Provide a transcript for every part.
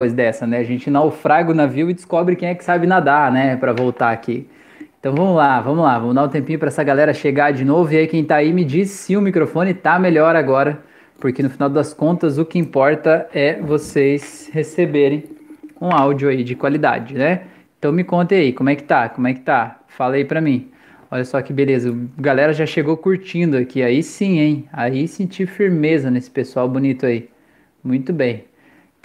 depois dessa, né? A gente naufraga o navio e descobre quem é que sabe nadar, né? Para voltar aqui. Então vamos lá, vamos lá, vamos dar um tempinho para essa galera chegar de novo. E aí, quem tá aí me diz se o microfone tá melhor agora, porque no final das contas o que importa é vocês receberem um áudio aí de qualidade, né? Então me conte aí, como é que tá? Como é que tá? Fala aí pra mim. Olha só que beleza, a galera já chegou curtindo aqui. Aí sim, hein? Aí senti firmeza nesse pessoal bonito aí. Muito bem.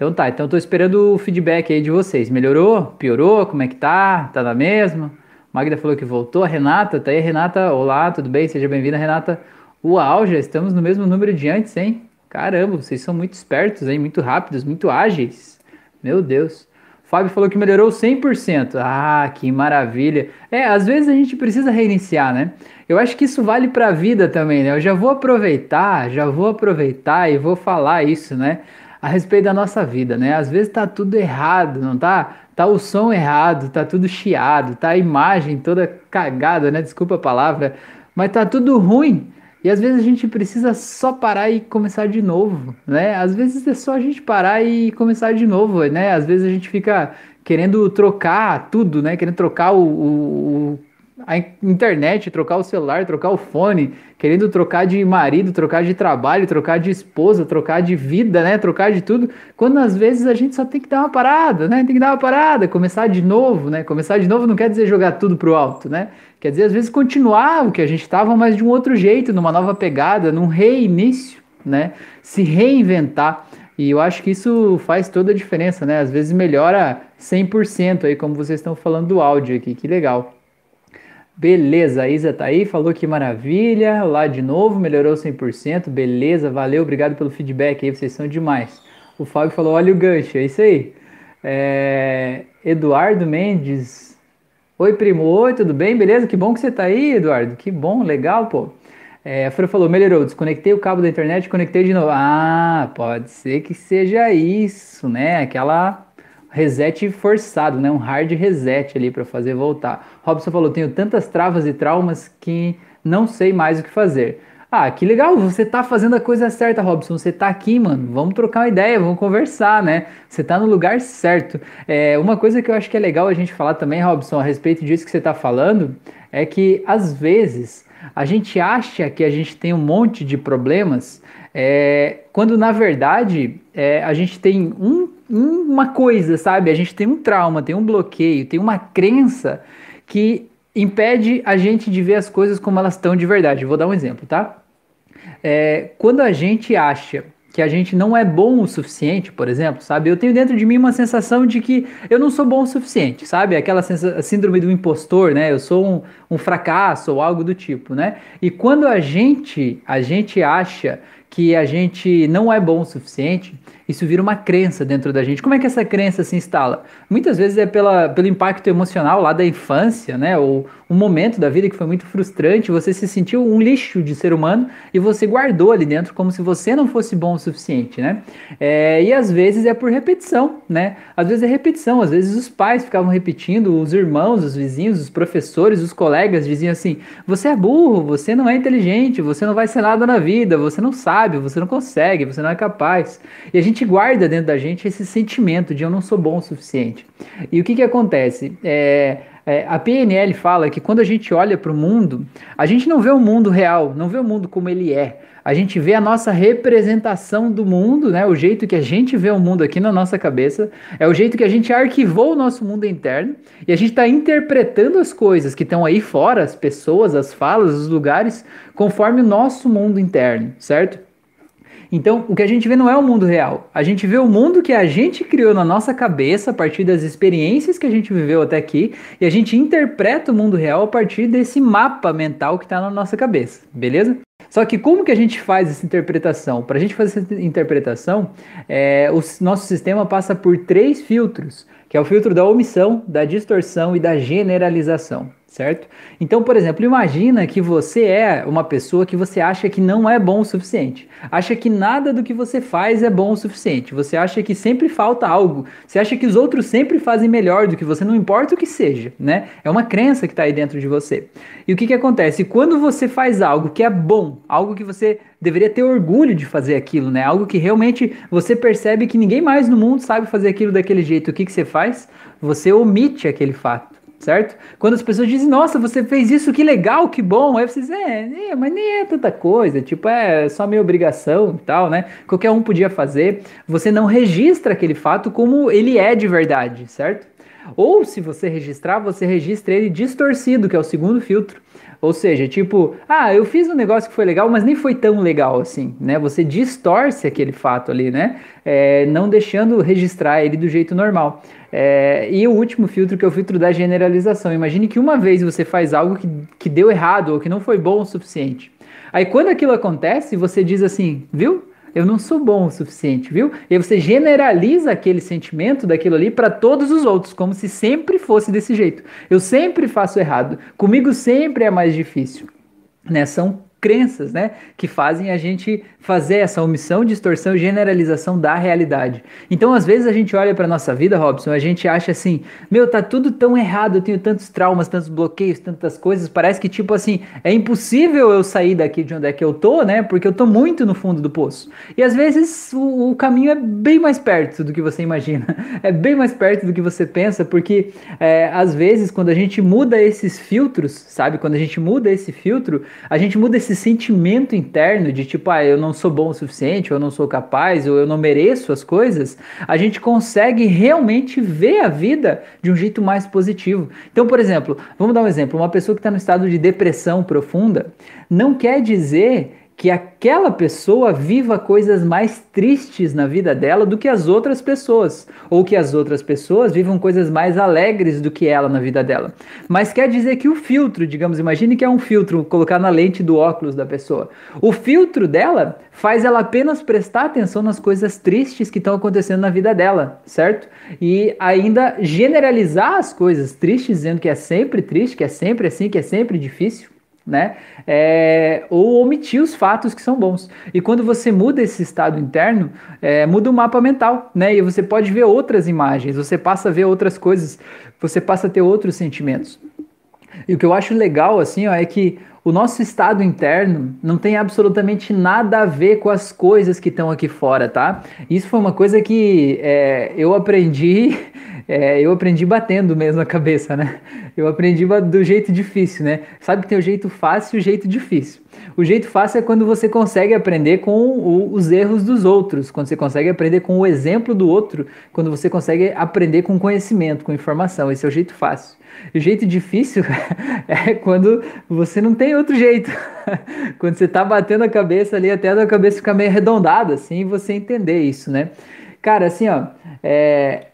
Então tá, então tô esperando o feedback aí de vocês. Melhorou? Piorou? Como é que tá? Tá na mesma? Magda falou que voltou. A Renata, tá aí, Renata? Olá, tudo bem? Seja bem-vinda, Renata. Uau, já estamos no mesmo número de antes, hein? Caramba, vocês são muito espertos, hein? Muito rápidos, muito ágeis. Meu Deus. Fábio falou que melhorou 100%. Ah, que maravilha. É, às vezes a gente precisa reiniciar, né? Eu acho que isso vale para a vida também, né? Eu já vou aproveitar, já vou aproveitar e vou falar isso, né? A respeito da nossa vida, né? Às vezes tá tudo errado, não tá? Tá o som errado, tá tudo chiado, tá a imagem toda cagada, né? Desculpa a palavra, mas tá tudo ruim. E às vezes a gente precisa só parar e começar de novo, né? Às vezes é só a gente parar e começar de novo, né? Às vezes a gente fica querendo trocar tudo, né? Querendo trocar o, o, a internet, trocar o celular, trocar o fone, querendo trocar de marido, trocar de trabalho, trocar de esposa, trocar de vida, né? Trocar de tudo, quando às vezes a gente só tem que dar uma parada, né? Tem que dar uma parada, começar de novo, né? Começar de novo não quer dizer jogar tudo pro alto, né? Quer dizer, às vezes continuar o que a gente estava, mas de um outro jeito, numa nova pegada, num reinício, né? Se reinventar. E eu acho que isso faz toda a diferença, né? Às vezes melhora 100% aí, como vocês estão falando do áudio aqui, que legal. Beleza, a Isa tá aí, falou que maravilha. Lá de novo, melhorou 100%. Beleza, valeu, obrigado pelo feedback aí, vocês são demais. O Fábio falou: olha o gancho, é isso aí. É... Eduardo Mendes Oi, primo. Oi, tudo bem? Beleza? Que bom que você tá aí, Eduardo. Que bom, legal, pô. É, a Fran falou, melhorou, desconectei o cabo da internet, conectei de novo. Ah, pode ser que seja isso, né? Aquela reset forçado, né? Um hard reset ali para fazer voltar. Robson falou, tenho tantas travas e traumas que não sei mais o que fazer. Ah, que legal, você tá fazendo a coisa certa, Robson. Você tá aqui, mano. Vamos trocar uma ideia, vamos conversar, né? Você tá no lugar certo. É, uma coisa que eu acho que é legal a gente falar também, Robson, a respeito disso que você tá falando, é que às vezes a gente acha que a gente tem um monte de problemas, é, quando na verdade é, a gente tem um, uma coisa, sabe? A gente tem um trauma, tem um bloqueio, tem uma crença que impede a gente de ver as coisas como elas estão de verdade. Vou dar um exemplo, tá? É, quando a gente acha que a gente não é bom o suficiente, por exemplo, sabe? Eu tenho dentro de mim uma sensação de que eu não sou bom o suficiente, sabe? Aquela síndrome do impostor, né? Eu sou um, um fracasso ou algo do tipo, né? E quando a gente, a gente acha que a gente não é bom o suficiente, isso vira uma crença dentro da gente. Como é que essa crença se instala? Muitas vezes é pela, pelo impacto emocional lá da infância, né? Ou um momento da vida que foi muito frustrante, você se sentiu um lixo de ser humano e você guardou ali dentro como se você não fosse bom o suficiente, né? É, e às vezes é por repetição, né? Às vezes é repetição, às vezes os pais ficavam repetindo, os irmãos, os vizinhos, os professores, os colegas diziam assim: você é burro, você não é inteligente, você não vai ser nada na vida, você não sabe, você não consegue, você não é capaz. E a gente gente guarda dentro da gente esse sentimento de eu não sou bom o suficiente. E o que, que acontece? É, é, a PNL fala que quando a gente olha para o mundo, a gente não vê o mundo real, não vê o mundo como ele é. A gente vê a nossa representação do mundo, né? O jeito que a gente vê o mundo aqui na nossa cabeça, é o jeito que a gente arquivou o nosso mundo interno e a gente está interpretando as coisas que estão aí fora, as pessoas, as falas, os lugares, conforme o nosso mundo interno, certo? Então, o que a gente vê não é o mundo real. A gente vê o mundo que a gente criou na nossa cabeça a partir das experiências que a gente viveu até aqui e a gente interpreta o mundo real a partir desse mapa mental que está na nossa cabeça, beleza? Só que como que a gente faz essa interpretação? Para a gente fazer essa interpretação, é, o nosso sistema passa por três filtros, que é o filtro da omissão, da distorção e da generalização certo? Então, por exemplo, imagina que você é uma pessoa que você acha que não é bom o suficiente. Acha que nada do que você faz é bom o suficiente. Você acha que sempre falta algo. Você acha que os outros sempre fazem melhor do que você, não importa o que seja, né? É uma crença que está aí dentro de você. E o que, que acontece? Quando você faz algo que é bom, algo que você deveria ter orgulho de fazer aquilo, né? Algo que realmente você percebe que ninguém mais no mundo sabe fazer aquilo daquele jeito. O que, que você faz? Você omite aquele fato certo? Quando as pessoas dizem, nossa, você fez isso, que legal, que bom, aí você diz, é, é, mas nem é tanta coisa, tipo, é só minha obrigação e tal, né? Qualquer um podia fazer. Você não registra aquele fato como ele é de verdade, certo? Ou se você registrar, você registra ele distorcido, que é o segundo filtro. Ou seja, tipo, ah, eu fiz um negócio que foi legal, mas nem foi tão legal assim, né? Você distorce aquele fato ali, né? É, não deixando registrar ele do jeito normal. É, e o último filtro, que é o filtro da generalização. Imagine que uma vez você faz algo que, que deu errado ou que não foi bom o suficiente. Aí quando aquilo acontece, você diz assim, viu? Eu não sou bom o suficiente, viu? E você generaliza aquele sentimento daquilo ali para todos os outros, como se sempre fosse desse jeito. Eu sempre faço errado, comigo sempre é mais difícil. Né? São crenças, né, que fazem a gente fazer essa omissão, distorção e generalização da realidade. Então, às vezes a gente olha para nossa vida, Robson, a gente acha assim: "Meu, tá tudo tão errado, eu tenho tantos traumas, tantos bloqueios, tantas coisas, parece que tipo assim, é impossível eu sair daqui de onde é que eu tô, né? Porque eu tô muito no fundo do poço". E às vezes o, o caminho é bem mais perto do que você imagina. É bem mais perto do que você pensa, porque é, às vezes quando a gente muda esses filtros, sabe? Quando a gente muda esse filtro, a gente muda esse esse sentimento interno de tipo, ah, eu não sou bom o suficiente, ou eu não sou capaz, ou eu não mereço as coisas, a gente consegue realmente ver a vida de um jeito mais positivo. Então, por exemplo, vamos dar um exemplo: uma pessoa que está no estado de depressão profunda não quer dizer que aquela pessoa viva coisas mais tristes na vida dela do que as outras pessoas, ou que as outras pessoas vivam coisas mais alegres do que ela na vida dela. Mas quer dizer que o filtro, digamos, imagine que é um filtro colocar na lente do óculos da pessoa. O filtro dela faz ela apenas prestar atenção nas coisas tristes que estão acontecendo na vida dela, certo? E ainda generalizar as coisas tristes, dizendo que é sempre triste, que é sempre assim, que é sempre difícil né? É, ou omitir os fatos que são bons. E quando você muda esse estado interno, é, muda o mapa mental, né? E você pode ver outras imagens, você passa a ver outras coisas, você passa a ter outros sentimentos. E o que eu acho legal, assim, ó, é que o nosso estado interno não tem absolutamente nada a ver com as coisas que estão aqui fora, tá? Isso foi uma coisa que é, eu aprendi é, eu aprendi batendo mesmo a cabeça, né? Eu aprendi do jeito difícil, né? Sabe que tem o jeito fácil e o jeito difícil. O jeito fácil é quando você consegue aprender com o, os erros dos outros, quando você consegue aprender com o exemplo do outro, quando você consegue aprender com conhecimento, com informação. Esse é o jeito fácil. O jeito difícil é quando você não tem outro jeito. quando você tá batendo a cabeça ali até a cabeça ficar meio arredondada, assim, você entender isso, né? Cara, assim, ó, é,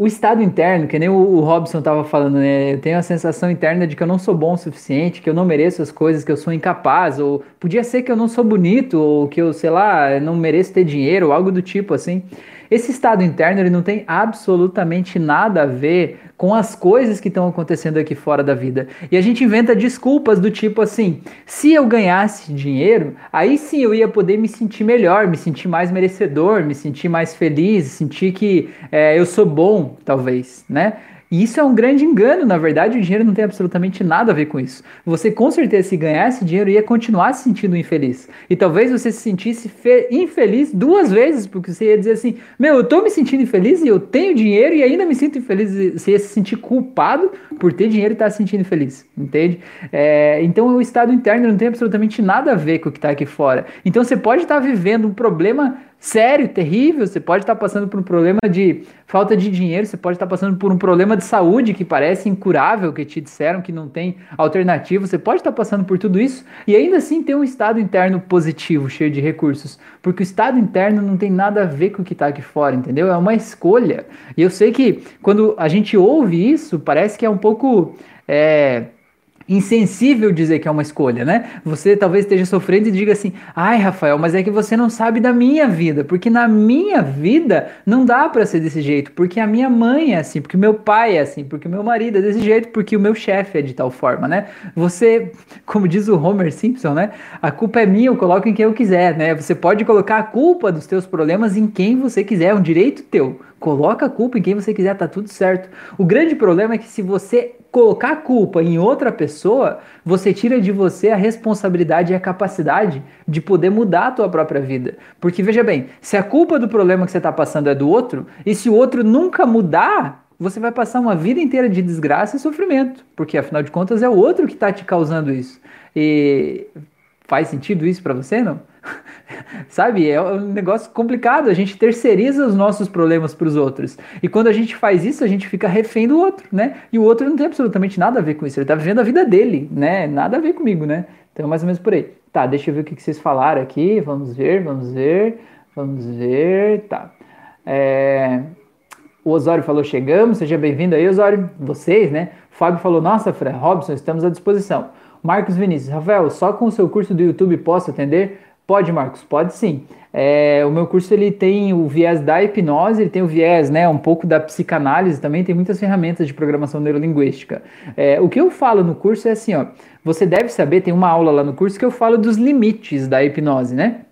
o estado interno, que nem o, Robson estava falando, né? Eu tenho a sensação interna de que eu não sou bom o suficiente, que eu não mereço as coisas, que eu sou incapaz, ou podia ser que eu não sou bonito, ou que eu, sei lá, não mereço ter dinheiro, ou algo do tipo assim. Esse estado interno ele não tem absolutamente nada a ver com as coisas que estão acontecendo aqui fora da vida. E a gente inventa desculpas do tipo assim: se eu ganhasse dinheiro, aí sim eu ia poder me sentir melhor, me sentir mais merecedor, me sentir mais feliz, sentir que é, eu sou bom, talvez, né? E isso é um grande engano, na verdade, o dinheiro não tem absolutamente nada a ver com isso. Você com certeza, se ganhasse dinheiro, ia continuar se sentindo infeliz. E talvez você se sentisse infeliz duas vezes, porque você ia dizer assim: Meu, eu tô me sentindo infeliz e eu tenho dinheiro e ainda me sinto infeliz. Você ia se sentir culpado por ter dinheiro e estar tá se sentindo infeliz, entende? É, então o estado interno não tem absolutamente nada a ver com o que está aqui fora. Então você pode estar tá vivendo um problema sério, terrível. Você pode estar passando por um problema de falta de dinheiro, você pode estar passando por um problema de saúde que parece incurável, que te disseram que não tem alternativa. Você pode estar passando por tudo isso e ainda assim ter um estado interno positivo, cheio de recursos. Porque o estado interno não tem nada a ver com o que está aqui fora, entendeu? É uma escolha. E eu sei que quando a gente ouve isso, parece que é um pouco. É, insensível dizer que é uma escolha, né? Você talvez esteja sofrendo e diga assim: "Ai, Rafael, mas é que você não sabe da minha vida, porque na minha vida não dá para ser desse jeito, porque a minha mãe é assim, porque meu pai é assim, porque meu marido é desse jeito, porque o meu chefe é de tal forma, né? Você, como diz o Homer Simpson, né? A culpa é minha, eu coloco em quem eu quiser, né? Você pode colocar a culpa dos teus problemas em quem você quiser, é um direito teu. Coloca a culpa em quem você quiser, tá tudo certo. O grande problema é que se você colocar a culpa em outra pessoa, você tira de você a responsabilidade e a capacidade de poder mudar a tua própria vida. Porque veja bem, se a culpa do problema que você está passando é do outro, e se o outro nunca mudar, você vai passar uma vida inteira de desgraça e sofrimento, porque afinal de contas é o outro que está te causando isso. E faz sentido isso para você, não? Sabe? É um negócio complicado. A gente terceiriza os nossos problemas para os outros. E quando a gente faz isso, a gente fica refém do outro, né? E o outro não tem absolutamente nada a ver com isso. Ele está vivendo a vida dele, né? Nada a ver comigo, né? Então, mais ou menos por aí. Tá, deixa eu ver o que vocês falaram aqui. Vamos ver, vamos ver, vamos ver. Tá. É... O Osório falou: chegamos, seja bem-vindo aí, Osório. Vocês, né? O Fábio falou: nossa, Fran, Robson, estamos à disposição. Marcos Vinícius, Rafael, só com o seu curso do YouTube posso atender? Pode, Marcos, pode sim. É, o meu curso ele tem o viés da hipnose, ele tem o viés, né, um pouco da psicanálise também, tem muitas ferramentas de programação neurolinguística. É, o que eu falo no curso é assim, ó, você deve saber, tem uma aula lá no curso que eu falo dos limites da hipnose, né?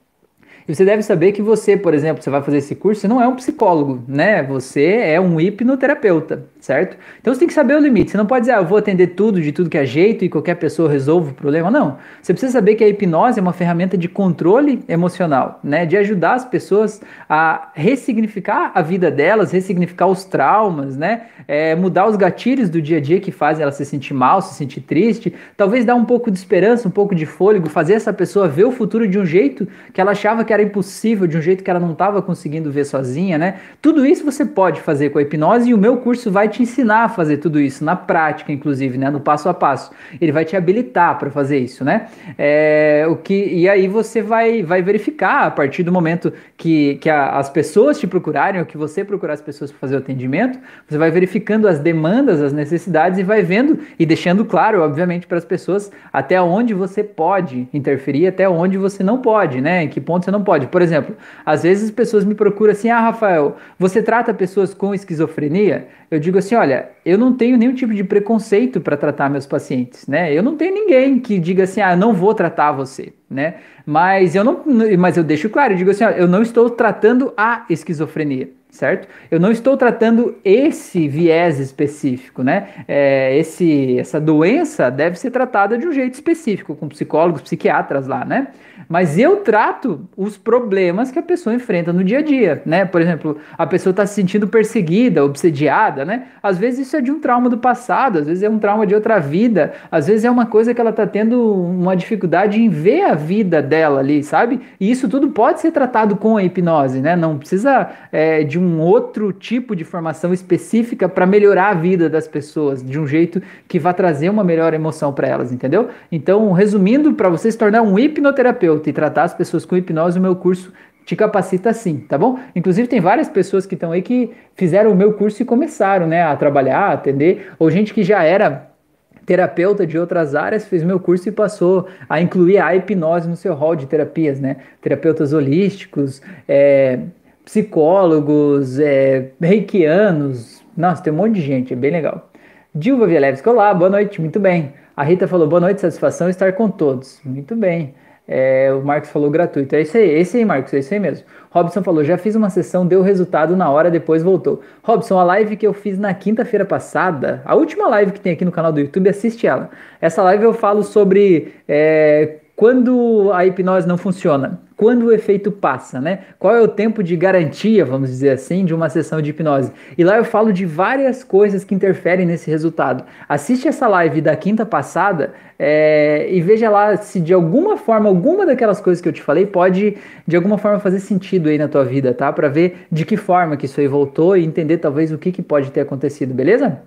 E você deve saber que você, por exemplo, você vai fazer esse curso, você não é um psicólogo, né? Você é um hipnoterapeuta, certo? Então você tem que saber o limite. Você não pode dizer, ah, eu vou atender tudo de tudo que é jeito e qualquer pessoa resolve o problema. Não. Você precisa saber que a hipnose é uma ferramenta de controle emocional, né? De ajudar as pessoas a ressignificar a vida delas, ressignificar os traumas, né? É, mudar os gatilhos do dia a dia que fazem ela se sentir mal, se sentir triste. Talvez dar um pouco de esperança, um pouco de fôlego, fazer essa pessoa ver o futuro de um jeito que ela achava que era impossível, de um jeito que ela não estava conseguindo ver sozinha, né? Tudo isso você pode fazer com a hipnose e o meu curso vai te ensinar a fazer tudo isso, na prática, inclusive, né? No passo a passo. Ele vai te habilitar para fazer isso, né? É, o que, e aí você vai, vai verificar a partir do momento que, que a, as pessoas te procurarem, ou que você procurar as pessoas para fazer o atendimento, você vai verificando as demandas, as necessidades e vai vendo e deixando claro, obviamente, para as pessoas até onde você pode interferir, até onde você não pode, né? Em que ponto você não pode. Por exemplo, às vezes as pessoas me procuram assim: ah, Rafael, você trata pessoas com esquizofrenia? Eu digo assim: olha, eu não tenho nenhum tipo de preconceito para tratar meus pacientes, né? Eu não tenho ninguém que diga assim: ah, não vou tratar você, né? Mas eu não, mas eu deixo claro, eu digo assim: ó, eu não estou tratando a esquizofrenia certo? Eu não estou tratando esse viés específico, né? É, esse, essa doença deve ser tratada de um jeito específico, com psicólogos, psiquiatras lá, né? Mas eu trato os problemas que a pessoa enfrenta no dia a dia, né? Por exemplo, a pessoa está se sentindo perseguida, obsediada, né? Às vezes isso é de um trauma do passado, às vezes é um trauma de outra vida, às vezes é uma coisa que ela está tendo uma dificuldade em ver a vida dela ali, sabe? E isso tudo pode ser tratado com a hipnose, né? Não precisa é, de um outro tipo de formação específica para melhorar a vida das pessoas de um jeito que vá trazer uma melhor emoção para elas, entendeu? Então, resumindo, para você se tornar um hipnoterapeuta e tratar as pessoas com hipnose, o meu curso te capacita sim, tá bom? Inclusive tem várias pessoas que estão aí que fizeram o meu curso e começaram, né, a trabalhar, a atender, ou gente que já era terapeuta de outras áreas, fez meu curso e passou a incluir a hipnose no seu hall de terapias, né? Terapeutas holísticos, é, psicólogos, é, reikianos, nossa, tem um monte de gente, é bem legal. Dilva Vielewski, olá, boa noite, muito bem. A Rita falou, boa noite, satisfação estar com todos. Muito bem. É, o Marcos falou gratuito. É isso aí, é isso aí, Marcos, é isso aí mesmo. Robson falou: já fiz uma sessão, deu resultado na hora, depois voltou. Robson, a live que eu fiz na quinta-feira passada, a última live que tem aqui no canal do YouTube, assiste ela. Essa live eu falo sobre é, quando a hipnose não funciona, quando o efeito passa, né? Qual é o tempo de garantia, vamos dizer assim, de uma sessão de hipnose? E lá eu falo de várias coisas que interferem nesse resultado. Assiste essa live da quinta passada é, e veja lá se de alguma forma, alguma daquelas coisas que eu te falei pode de alguma forma fazer sentido aí na tua vida, tá? Para ver de que forma que isso aí voltou e entender talvez o que, que pode ter acontecido, beleza?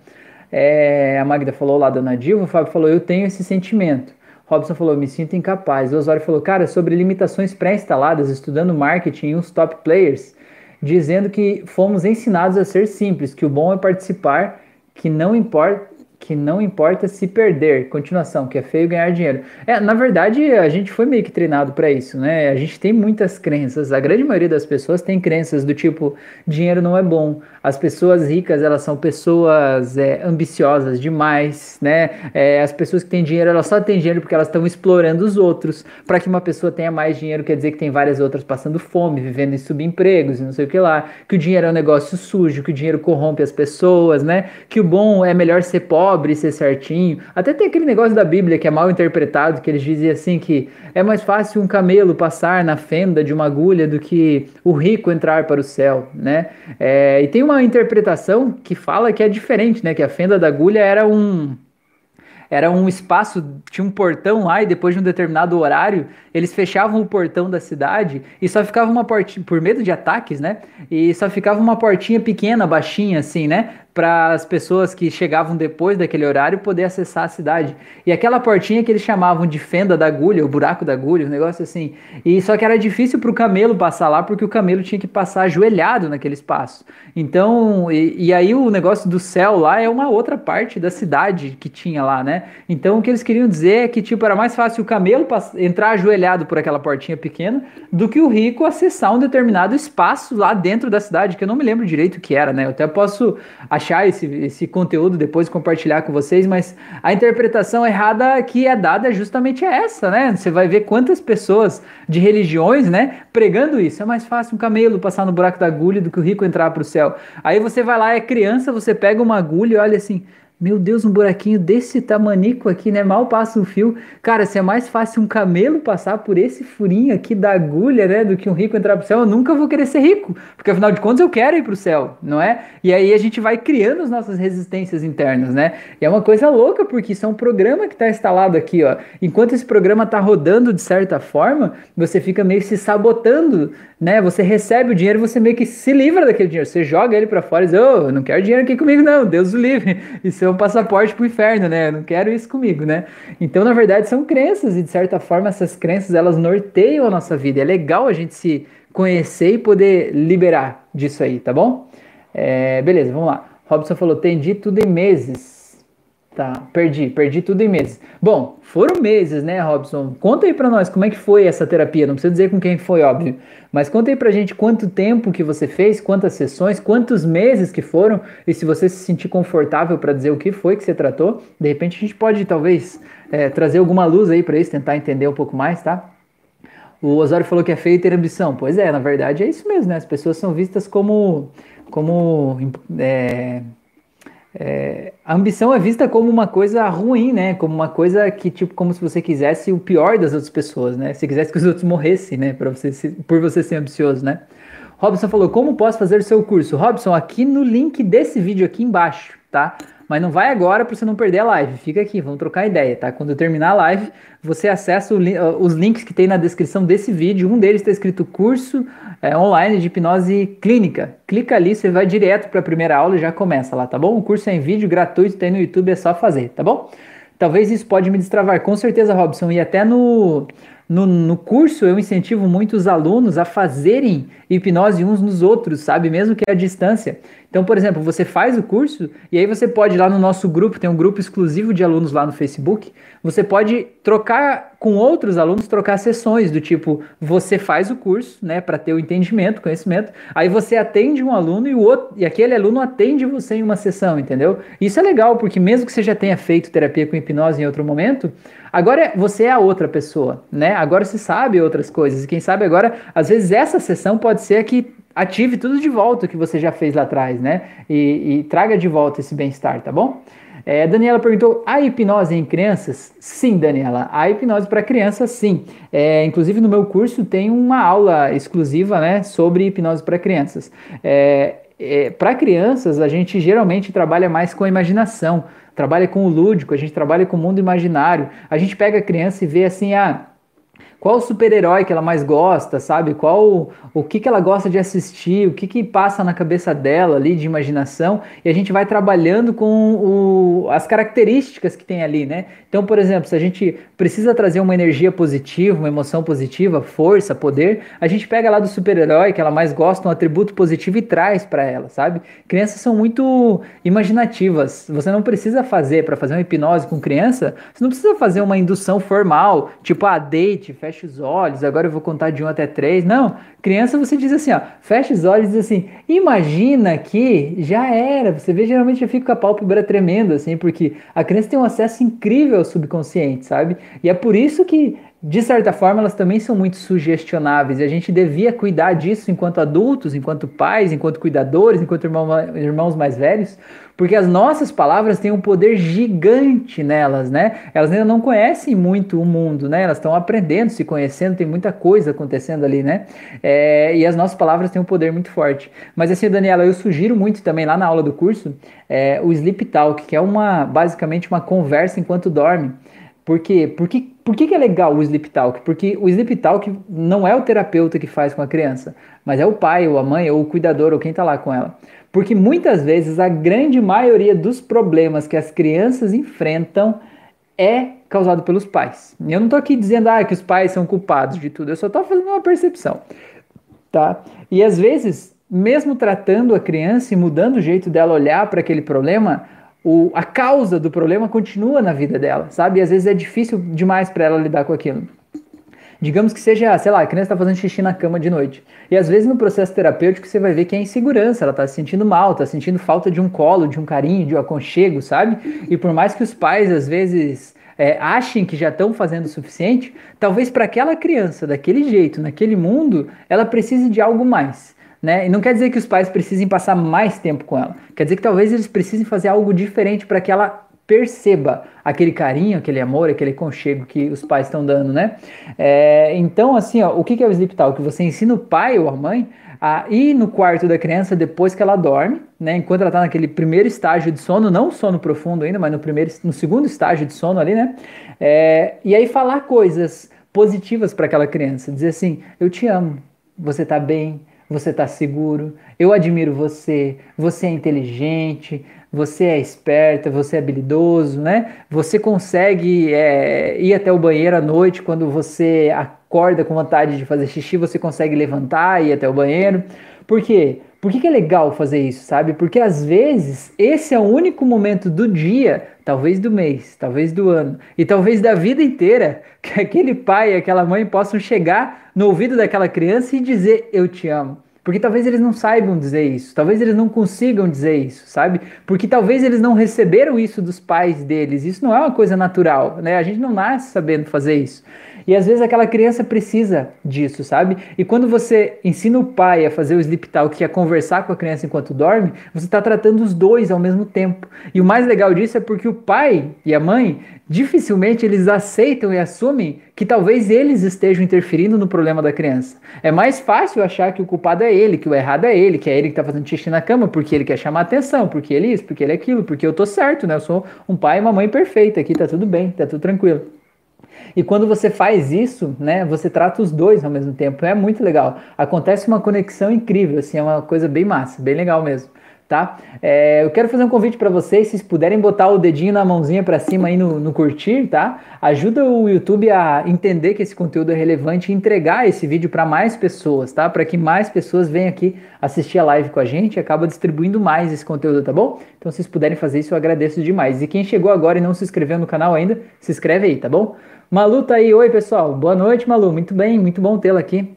É, a Magda falou lá, dona Dilma, o Fábio falou, eu tenho esse sentimento. Robson falou, me sinto incapaz. O Osório falou, cara, sobre limitações pré-instaladas, estudando marketing e uns top players, dizendo que fomos ensinados a ser simples, que o bom é participar, que não importa que não importa se perder. Continuação, que é feio ganhar dinheiro. É, na verdade, a gente foi meio que treinado para isso, né? A gente tem muitas crenças. A grande maioria das pessoas tem crenças do tipo: dinheiro não é bom. As pessoas ricas, elas são pessoas é, ambiciosas demais, né? É, as pessoas que têm dinheiro, elas só têm dinheiro porque elas estão explorando os outros. Para que uma pessoa tenha mais dinheiro, quer dizer que tem várias outras passando fome, vivendo em subempregos e não sei o que lá. Que o dinheiro é um negócio sujo, que o dinheiro corrompe as pessoas, né? Que o bom é melhor ser pobre pobre ser certinho. Até tem aquele negócio da Bíblia que é mal interpretado, que eles diziam assim que é mais fácil um camelo passar na fenda de uma agulha do que o rico entrar para o céu, né? É, e tem uma interpretação que fala que é diferente, né? Que a fenda da agulha era um era um espaço, tinha um portão lá e depois de um determinado horário, eles fechavam o portão da cidade e só ficava uma portinha, por medo de ataques, né? E só ficava uma portinha pequena, baixinha assim, né? Para as pessoas que chegavam depois daquele horário poder acessar a cidade. E aquela portinha que eles chamavam de fenda da agulha, o buraco da agulha, um negócio assim. E só que era difícil para o camelo passar lá porque o camelo tinha que passar ajoelhado naquele espaço. Então, e, e, aí o negócio do céu lá é uma outra parte da cidade que tinha lá, né? Então o que eles queriam dizer é que tipo era mais fácil o camelo entrar ajoelhado por aquela portinha pequena do que o rico acessar um determinado espaço lá dentro da cidade, que eu não me lembro direito o que era, né? Eu até posso achar esse, esse conteúdo depois compartilhar com vocês, mas a interpretação errada que é dada é justamente essa, né? Você vai ver quantas pessoas de religiões, né, pregando isso. É mais fácil um camelo passar no buraco da agulha do que o rico entrar para o céu. Aí você vai lá, é criança, você pega uma agulha e olha assim, meu Deus, um buraquinho desse tamanico aqui, né? Mal passa um fio. Cara, se é mais fácil um camelo passar por esse furinho aqui da agulha, né? Do que um rico entrar pro céu, eu nunca vou querer ser rico. Porque afinal de contas eu quero ir pro céu, não é? E aí a gente vai criando as nossas resistências internas, né? E é uma coisa louca, porque isso é um programa que tá instalado aqui, ó. Enquanto esse programa tá rodando de certa forma, você fica meio se sabotando, né? Você recebe o dinheiro, você meio que se livra daquele dinheiro. Você joga ele para fora e diz, ô, oh, não quero dinheiro aqui comigo, não. Deus o livre. Isso é um passaporte pro inferno, né? Eu não quero isso comigo, né? Então, na verdade, são crenças e de certa forma essas crenças elas norteiam a nossa vida. É legal a gente se conhecer e poder liberar disso aí, tá bom? É, beleza, vamos lá. Robson falou: tendi tudo em meses. Tá, perdi, perdi tudo em meses. Bom, foram meses, né, Robson? Conta aí pra nós como é que foi essa terapia. Não precisa dizer com quem foi, óbvio. Mas conta aí pra gente quanto tempo que você fez, quantas sessões, quantos meses que foram. E se você se sentir confortável para dizer o que foi que você tratou, de repente a gente pode talvez é, trazer alguma luz aí para isso, tentar entender um pouco mais, tá? O Osório falou que é feio ter ambição. Pois é, na verdade é isso mesmo, né? As pessoas são vistas como. como é, é, a ambição é vista como uma coisa ruim, né? Como uma coisa que, tipo, como se você quisesse o pior das outras pessoas, né? Se quisesse que os outros morressem, né? Você, por você ser ambicioso, né? Robson falou, como posso fazer o seu curso? Robson, aqui no link desse vídeo aqui embaixo, tá? Mas não vai agora para você não perder a live. Fica aqui, vamos trocar ideia, tá? Quando eu terminar a live, você acessa li os links que tem na descrição desse vídeo. Um deles está escrito curso é, online de hipnose clínica. Clica ali, você vai direto para a primeira aula e já começa lá, tá bom? O curso é em vídeo, gratuito, tem no YouTube, é só fazer, tá bom? Talvez isso pode me destravar, com certeza, Robson. E até no, no, no, curso eu incentivo muito os alunos a fazerem hipnose uns nos outros, sabe? Mesmo que à distância. Então, por exemplo, você faz o curso e aí você pode ir lá no nosso grupo, tem um grupo exclusivo de alunos lá no Facebook. Você pode trocar com outros alunos, trocar sessões do tipo, você faz o curso, né, para ter o entendimento, conhecimento. Aí você atende um aluno e o outro e aquele aluno atende você em uma sessão, entendeu? Isso é legal porque mesmo que você já tenha feito terapia com hipnose em outro momento, agora você é a outra pessoa, né? Agora você sabe outras coisas. Quem sabe agora, às vezes essa sessão pode ser que ative tudo de volta que você já fez lá atrás, né? E, e traga de volta esse bem-estar, tá bom? É, Daniela perguntou: a hipnose em crianças? Sim, Daniela, a hipnose para crianças, sim. É, inclusive no meu curso tem uma aula exclusiva, né, sobre hipnose para crianças. É, é para crianças a gente geralmente trabalha mais com a imaginação, trabalha com o lúdico, a gente trabalha com o mundo imaginário. A gente pega a criança e vê assim, ah qual super-herói que ela mais gosta, sabe? Qual o que, que ela gosta de assistir, o que, que passa na cabeça dela ali de imaginação, e a gente vai trabalhando com o, as características que tem ali, né? Então, por exemplo, se a gente precisa trazer uma energia positiva, uma emoção positiva, força, poder, a gente pega lá do super-herói que ela mais gosta, um atributo positivo e traz para ela, sabe? Crianças são muito imaginativas. Você não precisa fazer para fazer uma hipnose com criança, você não precisa fazer uma indução formal, tipo, ah, deite, feche os olhos, agora eu vou contar de um até três. Não, criança você diz assim, ó, fecha os olhos e diz assim, imagina que já era. Você vê, geralmente já fica com a pálpebra tremendo, assim, porque a criança tem um acesso incrível ao subconsciente, sabe? E é por isso que de certa forma, elas também são muito sugestionáveis e a gente devia cuidar disso enquanto adultos, enquanto pais, enquanto cuidadores, enquanto irmão, irmãos mais velhos, porque as nossas palavras têm um poder gigante nelas, né? Elas ainda não conhecem muito o mundo, né? Elas estão aprendendo, se conhecendo, tem muita coisa acontecendo ali, né? É, e as nossas palavras têm um poder muito forte. Mas assim, Daniela, eu sugiro muito também lá na aula do curso é, o Sleep Talk, que é uma basicamente uma conversa enquanto dorme. Por quê? Por que, que é legal o Sleep Talk? Porque o Sleep Talk não é o terapeuta que faz com a criança, mas é o pai, ou a mãe, ou o cuidador, ou quem está lá com ela. Porque muitas vezes a grande maioria dos problemas que as crianças enfrentam é causado pelos pais. Eu não estou aqui dizendo ah, que os pais são culpados de tudo, eu só estou fazendo uma percepção. Tá? E às vezes, mesmo tratando a criança e mudando o jeito dela olhar para aquele problema, o, a causa do problema continua na vida dela, sabe? E às vezes é difícil demais para ela lidar com aquilo. Digamos que seja, sei lá, a criança está fazendo xixi na cama de noite. E às vezes no processo terapêutico você vai ver que é insegurança, ela está se sentindo mal, está sentindo falta de um colo, de um carinho, de um aconchego, sabe? E por mais que os pais às vezes é, achem que já estão fazendo o suficiente, talvez para aquela criança, daquele jeito, naquele mundo, ela precise de algo mais. Né? E não quer dizer que os pais precisem passar mais tempo com ela. Quer dizer que talvez eles precisem fazer algo diferente para que ela perceba aquele carinho, aquele amor, aquele conchego que os pais estão dando, né? É, então, assim, ó, o que é o sleep talk? Você ensina o pai ou a mãe a ir no quarto da criança depois que ela dorme, né? Enquanto ela está naquele primeiro estágio de sono, não sono profundo ainda, mas no primeiro, no segundo estágio de sono ali, né? É, e aí falar coisas positivas para aquela criança, dizer assim: eu te amo, você está bem, você está seguro, eu admiro você, você é inteligente, você é esperta, você é habilidoso, né? Você consegue é, ir até o banheiro à noite quando você acorda com vontade de fazer xixi, você consegue levantar e ir até o banheiro. Por quê? Por que, que é legal fazer isso, sabe? Porque às vezes esse é o único momento do dia, talvez do mês, talvez do ano e talvez da vida inteira que aquele pai e aquela mãe possam chegar no ouvido daquela criança e dizer eu te amo. Porque talvez eles não saibam dizer isso, talvez eles não consigam dizer isso, sabe? Porque talvez eles não receberam isso dos pais deles. Isso não é uma coisa natural, né? A gente não nasce sabendo fazer isso. E às vezes aquela criança precisa disso, sabe? E quando você ensina o pai a fazer o sleep talk, que é conversar com a criança enquanto dorme, você está tratando os dois ao mesmo tempo. E o mais legal disso é porque o pai e a mãe dificilmente eles aceitam e assumem que talvez eles estejam interferindo no problema da criança. É mais fácil achar que o culpado é ele, que o errado é ele, que é ele que está fazendo xixi na cama porque ele quer chamar atenção, porque ele isso, porque ele aquilo, porque eu tô certo, né? Eu sou um pai e uma mãe perfeita aqui, tá tudo bem, tá tudo tranquilo. E quando você faz isso, né, você trata os dois ao mesmo tempo. É muito legal. Acontece uma conexão incrível, assim, é uma coisa bem massa, bem legal mesmo. Tá? É, eu quero fazer um convite para vocês, se puderem botar o dedinho na mãozinha para cima aí no, no, curtir, tá? Ajuda o YouTube a entender que esse conteúdo é relevante e entregar esse vídeo para mais pessoas, tá? Para que mais pessoas venham aqui assistir a live com a gente acaba distribuindo mais esse conteúdo, tá bom? Então, se vocês puderem fazer isso, eu agradeço demais. E quem chegou agora e não se inscreveu no canal ainda, se inscreve aí, tá bom? Malu tá aí, oi pessoal, boa noite Malu, muito bem, muito bom tê-la aqui.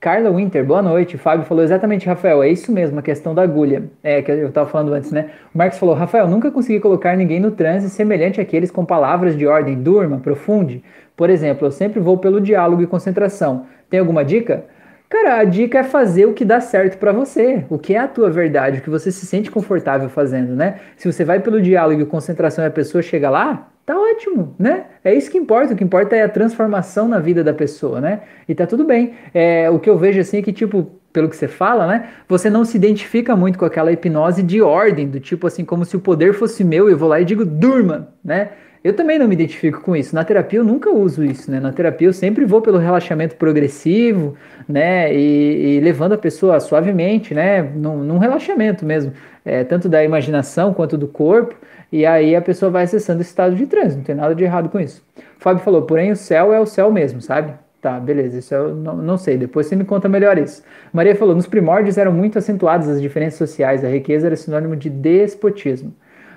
Carla Winter, boa noite. O Fábio falou exatamente, Rafael, é isso mesmo, a questão da agulha. É, que eu estava falando antes, né? O Marcos falou, Rafael, nunca consegui colocar ninguém no transe semelhante àqueles com palavras de ordem, durma, profunde. Por exemplo, eu sempre vou pelo diálogo e concentração. Tem alguma dica? Cara, a dica é fazer o que dá certo para você, o que é a tua verdade, o que você se sente confortável fazendo, né? Se você vai pelo diálogo e concentração e a pessoa chega lá, tá ótimo, né? É isso que importa. O que importa é a transformação na vida da pessoa, né? E tá tudo bem. É, o que eu vejo assim é que, tipo, pelo que você fala, né? Você não se identifica muito com aquela hipnose de ordem, do tipo assim, como se o poder fosse meu eu vou lá e digo, durma, né? Eu também não me identifico com isso. Na terapia eu nunca uso isso, né? Na terapia eu sempre vou pelo relaxamento progressivo, né? E, e levando a pessoa suavemente, né? Num, num relaxamento mesmo, é, tanto da imaginação quanto do corpo. E aí a pessoa vai acessando esse estado de transe. Não tem nada de errado com isso. O Fábio falou, porém o céu é o céu mesmo, sabe? Tá, beleza, isso eu não, não, sei, depois você me conta melhor isso. Maria falou: nos primórdios eram muito acentuadas as diferenças sociais, a riqueza era sinônimo de despotismo.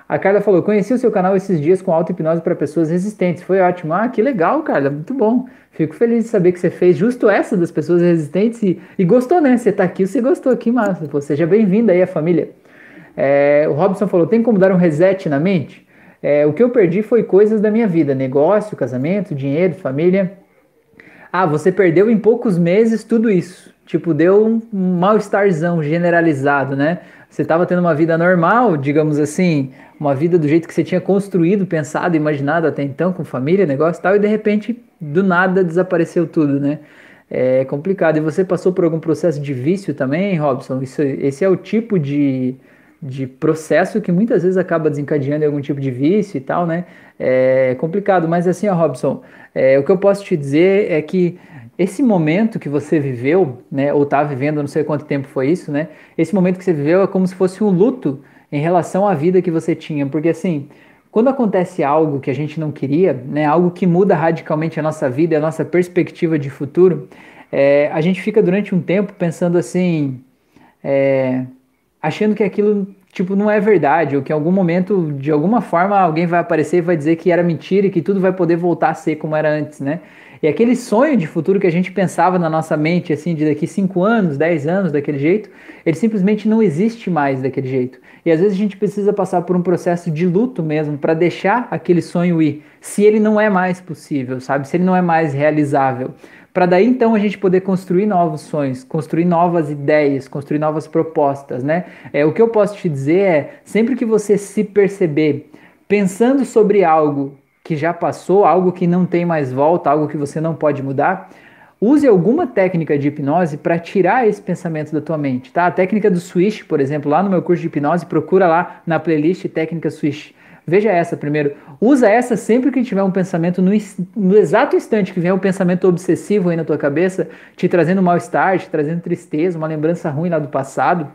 A Carla falou: conheci o seu canal esses dias com auto-hipnose para pessoas resistentes. Foi ótimo. Ah, que legal, Carla, muito bom. Fico feliz de saber que você fez justo essa das pessoas resistentes e, e gostou, né? Você tá aqui, você gostou, que massa. Pô, seja bem-vinda aí à família. É, o Robson falou: tem como dar um reset na mente? É, o que eu perdi foi coisas da minha vida: negócio, casamento, dinheiro, família. Ah, você perdeu em poucos meses tudo isso. Tipo, deu um mal-estarzão generalizado, né? Você estava tendo uma vida normal, digamos assim, uma vida do jeito que você tinha construído, pensado, imaginado até então, com família, negócio e tal, e de repente, do nada, desapareceu tudo, né? É complicado. E você passou por algum processo de vício também, Robson? Isso, esse é o tipo de, de processo que muitas vezes acaba desencadeando algum tipo de vício e tal, né? É complicado, mas assim, ó, Robson, é, o que eu posso te dizer é que esse momento que você viveu, né, ou está vivendo, não sei quanto tempo foi isso, né? Esse momento que você viveu é como se fosse um luto em relação à vida que você tinha, porque assim, quando acontece algo que a gente não queria, né, algo que muda radicalmente a nossa vida, a nossa perspectiva de futuro, é, a gente fica durante um tempo pensando assim, é, achando que aquilo tipo não é verdade, ou que em algum momento, de alguma forma, alguém vai aparecer e vai dizer que era mentira e que tudo vai poder voltar a ser como era antes, né? E aquele sonho de futuro que a gente pensava na nossa mente, assim, de daqui 5 anos, 10 anos, daquele jeito, ele simplesmente não existe mais daquele jeito. E às vezes a gente precisa passar por um processo de luto mesmo para deixar aquele sonho ir, se ele não é mais possível, sabe? Se ele não é mais realizável. Para daí então a gente poder construir novos sonhos, construir novas ideias, construir novas propostas, né? É, o que eu posso te dizer é, sempre que você se perceber pensando sobre algo que já passou, algo que não tem mais volta, algo que você não pode mudar, use alguma técnica de hipnose para tirar esse pensamento da tua mente, tá? A técnica do switch, por exemplo, lá no meu curso de hipnose, procura lá na playlist técnica switch. Veja essa primeiro. Usa essa sempre que tiver um pensamento, no, no exato instante que vier um pensamento obsessivo aí na tua cabeça, te trazendo mal-estar, te trazendo tristeza, uma lembrança ruim lá do passado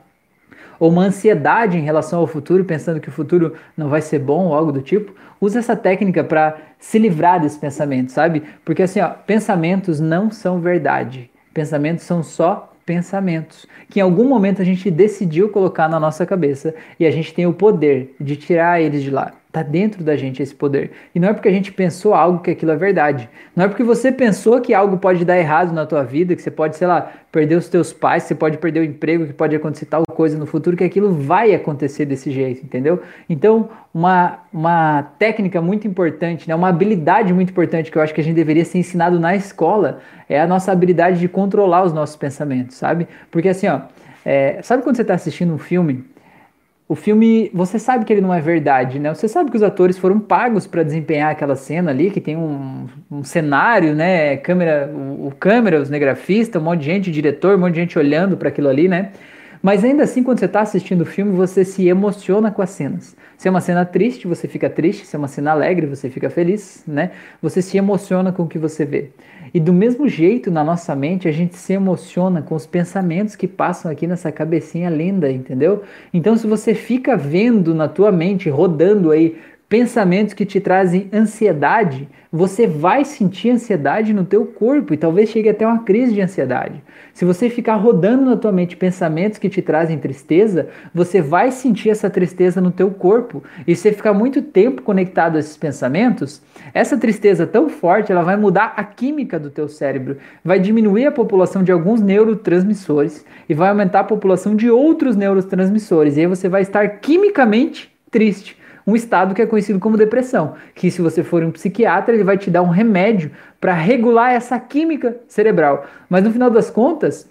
ou uma ansiedade em relação ao futuro, pensando que o futuro não vai ser bom ou algo do tipo, usa essa técnica para se livrar desse pensamento, sabe? Porque assim, ó, pensamentos não são verdade. Pensamentos são só pensamentos que em algum momento a gente decidiu colocar na nossa cabeça e a gente tem o poder de tirar eles de lá. Está dentro da gente esse poder. E não é porque a gente pensou algo que aquilo é verdade. Não é porque você pensou que algo pode dar errado na tua vida, que você pode, sei lá, perder os teus pais, você pode perder o emprego, que pode acontecer tal coisa no futuro, que aquilo vai acontecer desse jeito, entendeu? Então, uma, uma técnica muito importante, né, uma habilidade muito importante que eu acho que a gente deveria ser ensinado na escola é a nossa habilidade de controlar os nossos pensamentos, sabe? Porque assim, ó, é, sabe quando você está assistindo um filme o filme, você sabe que ele não é verdade, né? Você sabe que os atores foram pagos para desempenhar aquela cena ali, que tem um, um cenário, né? Câmera, o, o câmera, os negrafistas, um monte de gente, diretor, um monte de gente olhando para aquilo ali, né? Mas ainda assim, quando você está assistindo o filme, você se emociona com as cenas. Se é uma cena triste, você fica triste. Se é uma cena alegre, você fica feliz, né? Você se emociona com o que você vê. E do mesmo jeito, na nossa mente, a gente se emociona com os pensamentos que passam aqui nessa cabecinha linda, entendeu? Então, se você fica vendo na tua mente, rodando aí, pensamentos que te trazem ansiedade, você vai sentir ansiedade no teu corpo e talvez chegue até uma crise de ansiedade. Se você ficar rodando na tua mente pensamentos que te trazem tristeza, você vai sentir essa tristeza no teu corpo. E se você ficar muito tempo conectado a esses pensamentos, essa tristeza tão forte, ela vai mudar a química do teu cérebro, vai diminuir a população de alguns neurotransmissores e vai aumentar a população de outros neurotransmissores. E aí você vai estar quimicamente triste um estado que é conhecido como depressão, que se você for um psiquiatra, ele vai te dar um remédio para regular essa química cerebral. Mas no final das contas,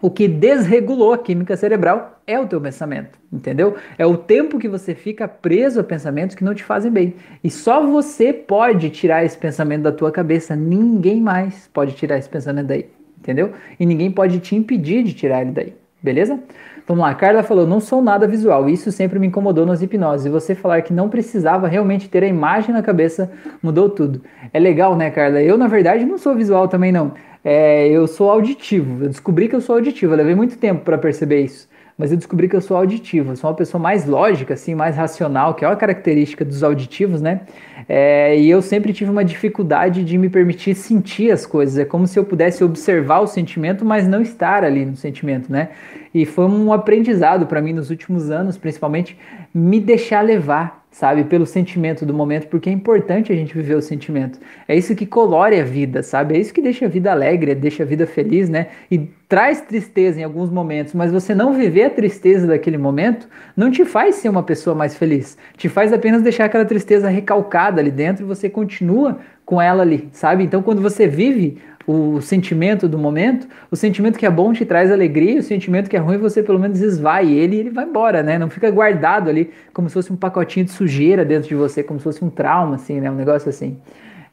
o que desregulou a química cerebral é o teu pensamento, entendeu? É o tempo que você fica preso a pensamentos que não te fazem bem. E só você pode tirar esse pensamento da tua cabeça, ninguém mais pode tirar esse pensamento daí, entendeu? E ninguém pode te impedir de tirar ele daí, beleza? Vamos lá, Carla falou: não sou nada visual, isso sempre me incomodou nas hipnoses. E você falar que não precisava realmente ter a imagem na cabeça mudou tudo. É legal, né, Carla? Eu, na verdade, não sou visual também, não. É, eu sou auditivo. Eu descobri que eu sou auditivo. Eu levei muito tempo para perceber isso mas eu descobri que eu sou auditivo, eu sou uma pessoa mais lógica, assim, mais racional, que é uma característica dos auditivos, né? É, e eu sempre tive uma dificuldade de me permitir sentir as coisas. É como se eu pudesse observar o sentimento, mas não estar ali no sentimento, né? E foi um aprendizado para mim nos últimos anos, principalmente, me deixar levar sabe? Pelo sentimento do momento, porque é importante a gente viver o sentimento. É isso que colore a vida, sabe? É isso que deixa a vida alegre, deixa a vida feliz, né? E traz tristeza em alguns momentos, mas você não viver a tristeza daquele momento não te faz ser uma pessoa mais feliz. Te faz apenas deixar aquela tristeza recalcada ali dentro e você continua com ela ali, sabe? Então, quando você vive o sentimento do momento, o sentimento que é bom te traz alegria, o sentimento que é ruim você pelo menos esvai ele e ele vai embora, né? Não fica guardado ali como se fosse um pacotinho de sujeira dentro de você, como se fosse um trauma, assim, né? Um negócio assim.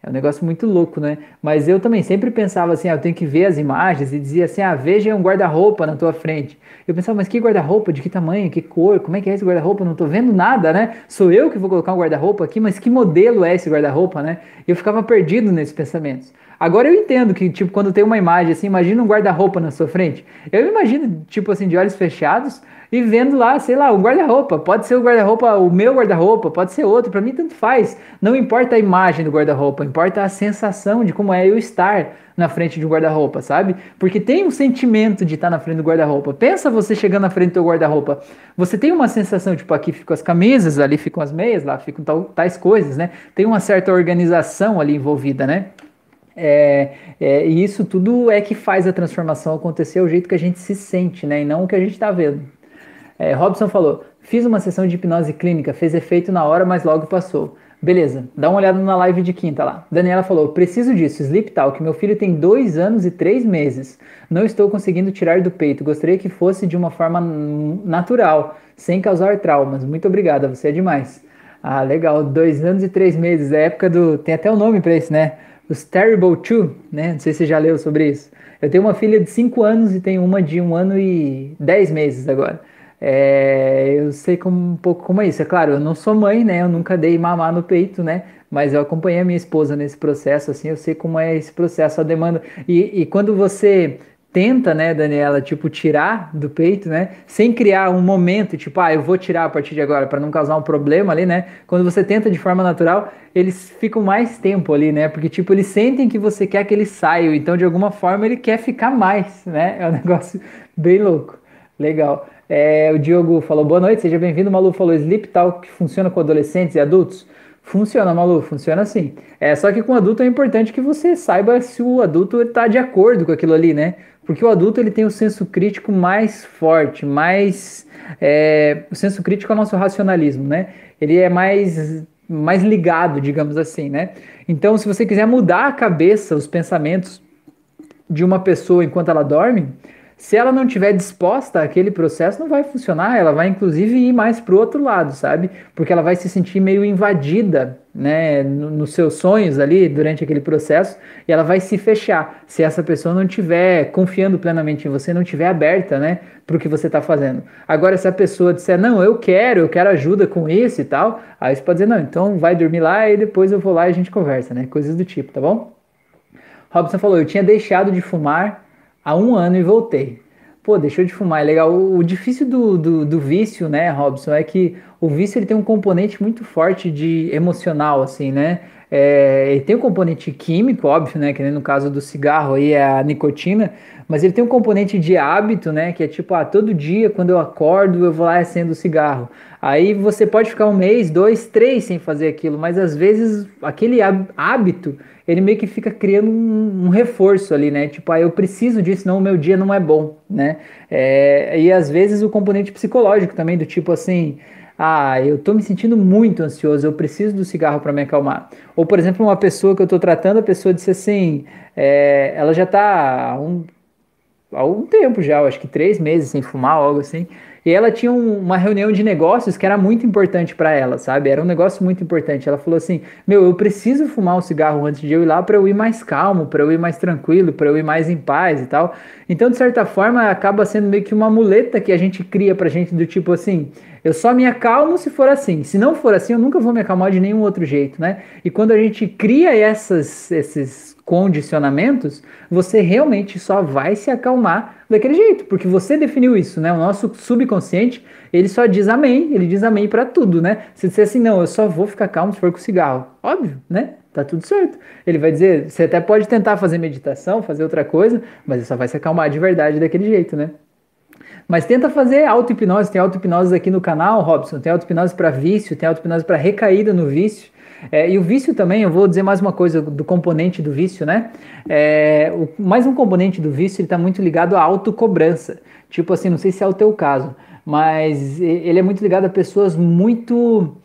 É um negócio muito louco, né? Mas eu também sempre pensava assim, ah, eu tenho que ver as imagens e dizia assim, ah, veja um guarda-roupa na tua frente. Eu pensava, mas que guarda-roupa? De que tamanho? Que cor? Como é que é esse guarda-roupa? Não tô vendo nada, né? Sou eu que vou colocar um guarda-roupa aqui, mas que modelo é esse guarda-roupa, né? Eu ficava perdido nesses pensamentos. Agora eu entendo que, tipo, quando tem uma imagem assim, imagina um guarda-roupa na sua frente. Eu imagino, tipo assim, de olhos fechados e vendo lá, sei lá, um guarda-roupa. Pode ser o guarda-roupa, o meu guarda-roupa, pode ser outro, para mim tanto faz. Não importa a imagem do guarda-roupa, importa a sensação de como é eu estar na frente de um guarda-roupa, sabe? Porque tem um sentimento de estar na frente do guarda-roupa. Pensa você chegando na frente do guarda-roupa. Você tem uma sensação, tipo, aqui ficam as camisas, ali ficam as meias, lá ficam tal, tais coisas, né? Tem uma certa organização ali envolvida, né? É, é, e isso tudo é que faz a transformação acontecer o jeito que a gente se sente, né? E não o que a gente está vendo. É, Robson falou: fiz uma sessão de hipnose clínica, fez efeito na hora, mas logo passou. Beleza, dá uma olhada na live de quinta lá. Daniela falou: preciso disso, Sleep Talk. Meu filho tem dois anos e três meses. Não estou conseguindo tirar do peito. Gostaria que fosse de uma forma natural, sem causar traumas. Muito obrigada, você é demais. Ah, legal. Dois anos e três meses. É época do. Tem até o um nome para isso, né? os Terrible Two, né? Não sei se você já leu sobre isso. Eu tenho uma filha de 5 anos e tenho uma de 1 um ano e 10 meses agora. É, eu sei como, um pouco como é isso. É claro, eu não sou mãe, né? Eu nunca dei mamar no peito, né? Mas eu acompanhei a minha esposa nesse processo, assim, eu sei como é esse processo, a demanda. E, e quando você tenta, né, Daniela, tipo, tirar do peito, né, sem criar um momento, tipo, ah, eu vou tirar a partir de agora para não causar um problema ali, né? Quando você tenta de forma natural, eles ficam mais tempo ali, né? Porque, tipo, eles sentem que você quer que eles saiam, então de alguma forma ele quer ficar mais, né? É um negócio bem louco. Legal. É, o Diogo falou, boa noite, seja bem-vindo. Malu falou, Sleep Talk que funciona com adolescentes e adultos? Funciona, Malu, funciona assim. É só que com adulto é importante que você saiba se o adulto está de acordo com aquilo ali, né? Porque o adulto ele tem o senso crítico mais forte, mais é, o senso crítico é o nosso racionalismo, né? Ele é mais mais ligado, digamos assim, né? Então, se você quiser mudar a cabeça, os pensamentos de uma pessoa enquanto ela dorme, se ela não tiver disposta àquele processo, não vai funcionar. Ela vai, inclusive, ir mais para o outro lado, sabe? Porque ela vai se sentir meio invadida, né, nos no seus sonhos ali durante aquele processo, e ela vai se fechar. Se essa pessoa não estiver confiando plenamente em você, não estiver aberta, né, para o que você está fazendo. Agora, se a pessoa disser, não, eu quero, eu quero ajuda com isso e tal, aí você pode dizer, não, então vai dormir lá e depois eu vou lá e a gente conversa, né? Coisas do tipo, tá bom? Robson falou, eu tinha deixado de fumar há um ano e voltei. Pô, deixou de fumar, é legal. O, o difícil do, do, do, vício, né, Robson, é que o vício ele tem um componente muito forte de emocional, assim, né? É, ele tem um componente químico, óbvio, né? Que no caso do cigarro aí é a nicotina, mas ele tem um componente de hábito, né? Que é tipo, ah, todo dia quando eu acordo eu vou lá acendo o cigarro. Aí você pode ficar um mês, dois, três sem fazer aquilo, mas às vezes aquele hábito ele meio que fica criando um, um, reforço ali, né? Tipo, ah, eu preciso disso, senão o meu dia não é bom, né? É, e às vezes o componente psicológico também, do tipo assim, ah, eu tô me sentindo muito ansioso, eu preciso do cigarro para me acalmar. Ou, por exemplo, uma pessoa que eu tô tratando, a pessoa disse assim, é, ela já tá há um, há um tempo já, acho que três meses sem fumar, algo assim. E ela tinha um, uma reunião de negócios que era muito importante para ela, sabe? Era um negócio muito importante. Ela falou assim: Meu, eu preciso fumar um cigarro antes de eu ir lá para eu ir mais calmo, para eu ir mais tranquilo, para eu ir mais em paz e tal. Então, de certa forma, acaba sendo meio que uma muleta que a gente cria pra gente, do tipo assim: eu só me acalmo se for assim. Se não for assim, eu nunca vou me acalmar de nenhum outro jeito, né? E quando a gente cria essas, esses condicionamentos, você realmente só vai se acalmar daquele jeito, porque você definiu isso, né? O nosso subconsciente, ele só diz amém, ele diz amém para tudo, né? Se disser assim, não, eu só vou ficar calmo se for com cigarro. Óbvio, né? Tá tudo certo. Ele vai dizer, você até pode tentar fazer meditação, fazer outra coisa, mas só vai se acalmar de verdade daquele jeito, né? Mas tenta fazer auto-hipnose. Tem auto-hipnose aqui no canal, Robson. Tem auto-hipnose para vício, tem auto-hipnose para recaída no vício. É, e o vício também, eu vou dizer mais uma coisa do componente do vício, né? É, o, mais um componente do vício, está muito ligado à autocobrança. Tipo assim, não sei se é o teu caso, mas ele é muito ligado a pessoas muito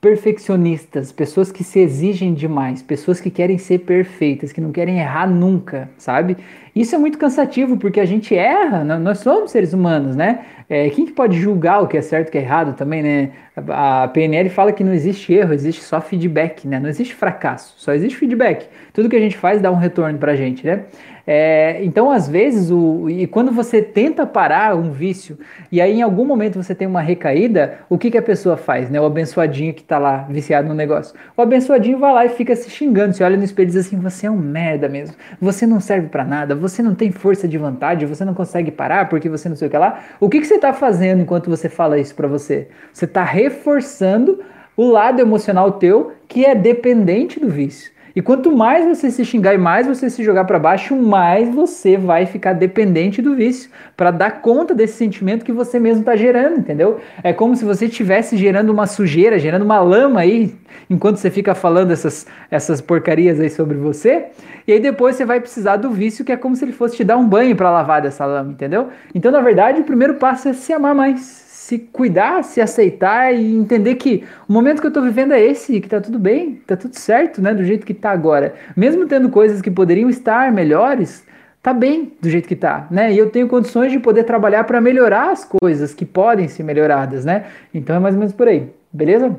perfeccionistas, pessoas que se exigem demais, pessoas que querem ser perfeitas, que não querem errar nunca, sabe? Isso é muito cansativo porque a gente erra, nós somos seres humanos, né? É, quem que pode julgar o que é certo e o que é errado também, né? A PNL fala que não existe erro, existe só feedback, né? Não existe fracasso, só existe feedback. Tudo que a gente faz dá um retorno pra gente, né? É, então, às vezes, o, e quando você tenta parar um vício, e aí em algum momento você tem uma recaída, o que, que a pessoa faz, né? O abençoadinho que tá lá viciado no negócio. O abençoadinho vai lá e fica se xingando, você olha no espelho e diz assim: você é um merda mesmo, você não serve para nada, você não tem força de vontade, você não consegue parar porque você não sei o que lá. O que, que você está fazendo enquanto você fala isso para você? Você está reforçando o lado emocional teu que é dependente do vício. E quanto mais você se xingar e mais você se jogar para baixo, mais você vai ficar dependente do vício para dar conta desse sentimento que você mesmo está gerando, entendeu? É como se você estivesse gerando uma sujeira, gerando uma lama aí, enquanto você fica falando essas, essas porcarias aí sobre você. E aí depois você vai precisar do vício, que é como se ele fosse te dar um banho para lavar dessa lama, entendeu? Então, na verdade, o primeiro passo é se amar mais se cuidar, se aceitar e entender que o momento que eu tô vivendo é esse, que tá tudo bem, tá tudo certo, né, do jeito que tá agora. Mesmo tendo coisas que poderiam estar melhores, tá bem do jeito que tá, né? E eu tenho condições de poder trabalhar para melhorar as coisas que podem ser melhoradas, né? Então é mais ou menos por aí, beleza?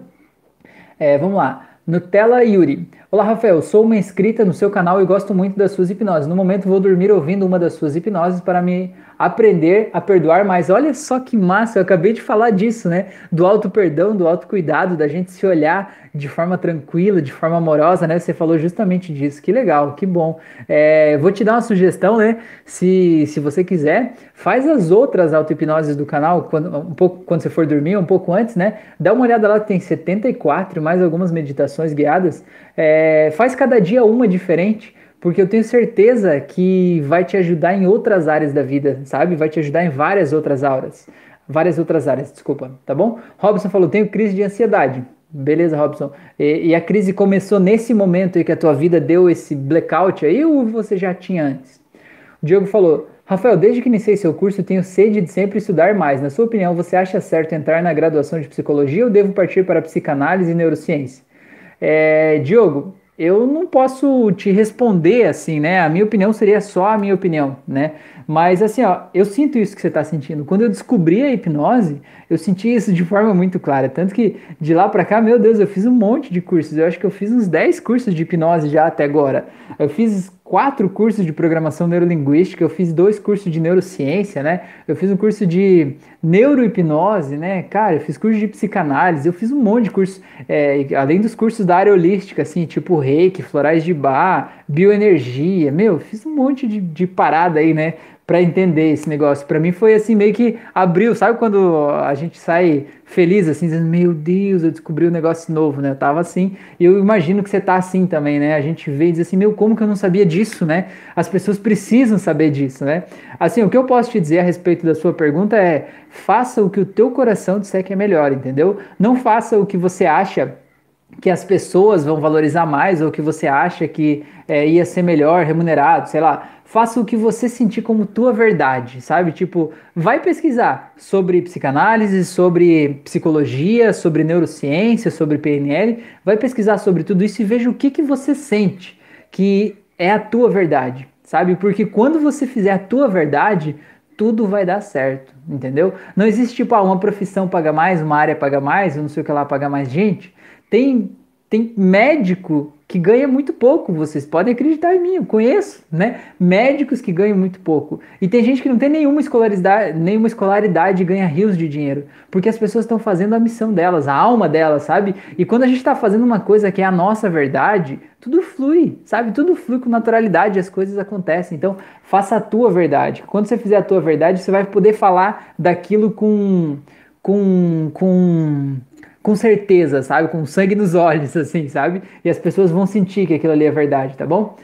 É, vamos lá. Nutella Yuri. Olá, Rafael. Sou uma inscrita no seu canal e gosto muito das suas hipnoses. No momento vou dormir ouvindo uma das suas hipnoses para me aprender a perdoar mais. Olha só que massa, eu acabei de falar disso, né? Do auto perdão, do auto cuidado, da gente se olhar de forma tranquila, de forma amorosa, né? Você falou justamente disso. Que legal, que bom. É, vou te dar uma sugestão, né? Se, se você quiser, faz as outras auto-hipnoses do canal quando, um pouco, quando você for dormir, um pouco antes, né? Dá uma olhada lá tem 74, mais algumas meditações guiadas. É, faz cada dia uma diferente porque eu tenho certeza que vai te ajudar em outras áreas da vida, sabe? Vai te ajudar em várias outras áreas. Várias outras áreas, desculpa, tá bom? Robson falou: tenho crise de ansiedade. Beleza, Robson. E, e, a crise começou nesse momento aí que a tua vida deu esse blackout aí ou você já tinha antes? O Diego falou: Rafael, desde que iniciei seu curso, tenho sede de sempre estudar mais. Na sua opinião, você acha certo entrar na graduação de psicologia ou devo partir para psicanálise e neurociência? É, Diogo, eu não posso te responder assim, né? A minha opinião seria só a minha opinião, né? Mas assim, ó, eu sinto isso que você está sentindo. Quando eu descobri a hipnose, eu senti isso de forma muito clara. Tanto que de lá para cá, meu Deus, eu fiz um monte de cursos. Eu acho que eu fiz uns 10 cursos de hipnose já até agora. Eu fiz quatro cursos de programação neurolinguística, eu fiz dois cursos de neurociência, né? Eu fiz um curso de neurohipnose, né? Cara, eu fiz curso de psicanálise, eu fiz um monte de cursos, é, além dos cursos da área holística, assim, tipo reiki, florais de bar, bioenergia, meu, fiz um monte de, de parada aí, né? Para entender esse negócio. Para mim foi assim meio que abriu, sabe quando a gente sai feliz assim, dizendo, meu Deus, eu descobri um negócio novo, né? Eu tava assim, e eu imagino que você tá assim também, né? A gente vê e diz assim, meu, como que eu não sabia disso, né? As pessoas precisam saber disso, né? Assim, o que eu posso te dizer a respeito da sua pergunta é: faça o que o teu coração disser que é melhor, entendeu? Não faça o que você acha que as pessoas vão valorizar mais ou que você acha que é, ia ser melhor remunerado, sei lá faça o que você sentir como tua verdade, sabe? Tipo, vai pesquisar sobre psicanálise, sobre psicologia, sobre neurociência, sobre PNL, vai pesquisar sobre tudo isso e veja o que, que você sente que é a tua verdade, sabe? Porque quando você fizer a tua verdade, tudo vai dar certo, entendeu? Não existe tipo, ah, uma profissão paga mais, uma área paga mais, eu não sei o que lá paga mais gente. Tem tem médico que ganha muito pouco, vocês podem acreditar em mim, eu conheço, né? Médicos que ganham muito pouco. E tem gente que não tem nenhuma escolaridade, nenhuma escolaridade e ganha rios de dinheiro, porque as pessoas estão fazendo a missão delas, a alma delas, sabe? E quando a gente está fazendo uma coisa que é a nossa verdade, tudo flui, sabe? Tudo flui com naturalidade, as coisas acontecem. Então, faça a tua verdade. Quando você fizer a tua verdade, você vai poder falar daquilo com com com com certeza, sabe? Com sangue nos olhos, assim, sabe? E as pessoas vão sentir que aquilo ali é verdade, tá bom?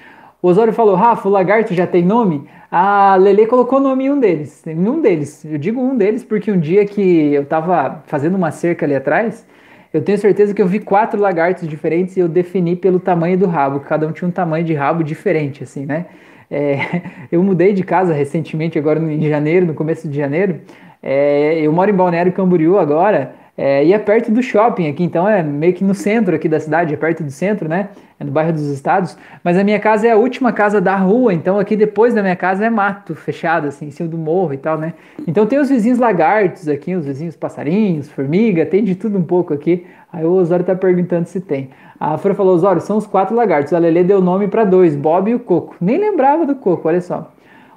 O Osório falou, Rafa, o lagarto já tem nome? A Lele colocou nome em um deles, em um deles. Eu digo um deles porque um dia que eu tava fazendo uma cerca ali atrás, eu tenho certeza que eu vi quatro lagartos diferentes e eu defini pelo tamanho do rabo, cada um tinha um tamanho de rabo diferente, assim, né? É, eu mudei de casa recentemente, agora em janeiro, no começo de janeiro. É, eu moro em Balneário Camboriú agora, é, e é perto do shopping aqui, então é meio que no centro aqui da cidade, é perto do centro, né? É no bairro dos Estados. Mas a minha casa é a última casa da rua, então aqui depois da minha casa é mato fechado, assim, em cima do morro e tal, né? Então tem os vizinhos lagartos aqui, os vizinhos passarinhos, formiga, tem de tudo um pouco aqui. Aí o Osório tá perguntando se tem. A Fran falou: Osório, são os quatro lagartos. A Lele deu nome para dois, Bob e o Coco. Nem lembrava do Coco, olha só.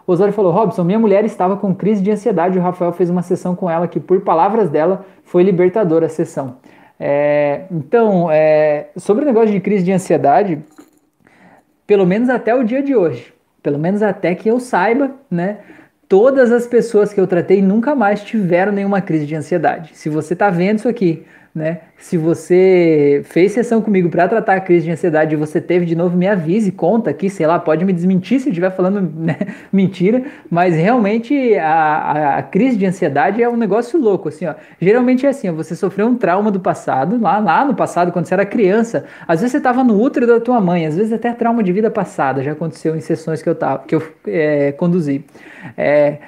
O Osório falou: Robson, minha mulher estava com crise de ansiedade. O Rafael fez uma sessão com ela que, por palavras dela, foi libertadora a sessão. É, então, é, sobre o negócio de crise de ansiedade, pelo menos até o dia de hoje, pelo menos até que eu saiba, né? Todas as pessoas que eu tratei nunca mais tiveram nenhuma crise de ansiedade. Se você está vendo isso aqui, né? Se você fez sessão comigo para tratar a crise de ansiedade e você teve de novo, me avise, conta aqui, sei lá, pode me desmentir se eu estiver falando né, mentira, mas realmente a, a, a, crise de ansiedade é um negócio louco, assim, ó. Geralmente é assim, ó, você sofreu um trauma do passado, lá, lá no passado, quando você era criança, às vezes você estava no útero da tua mãe, às vezes até trauma de vida passada, já aconteceu em sessões que eu, tava, que eu é, conduzi. É,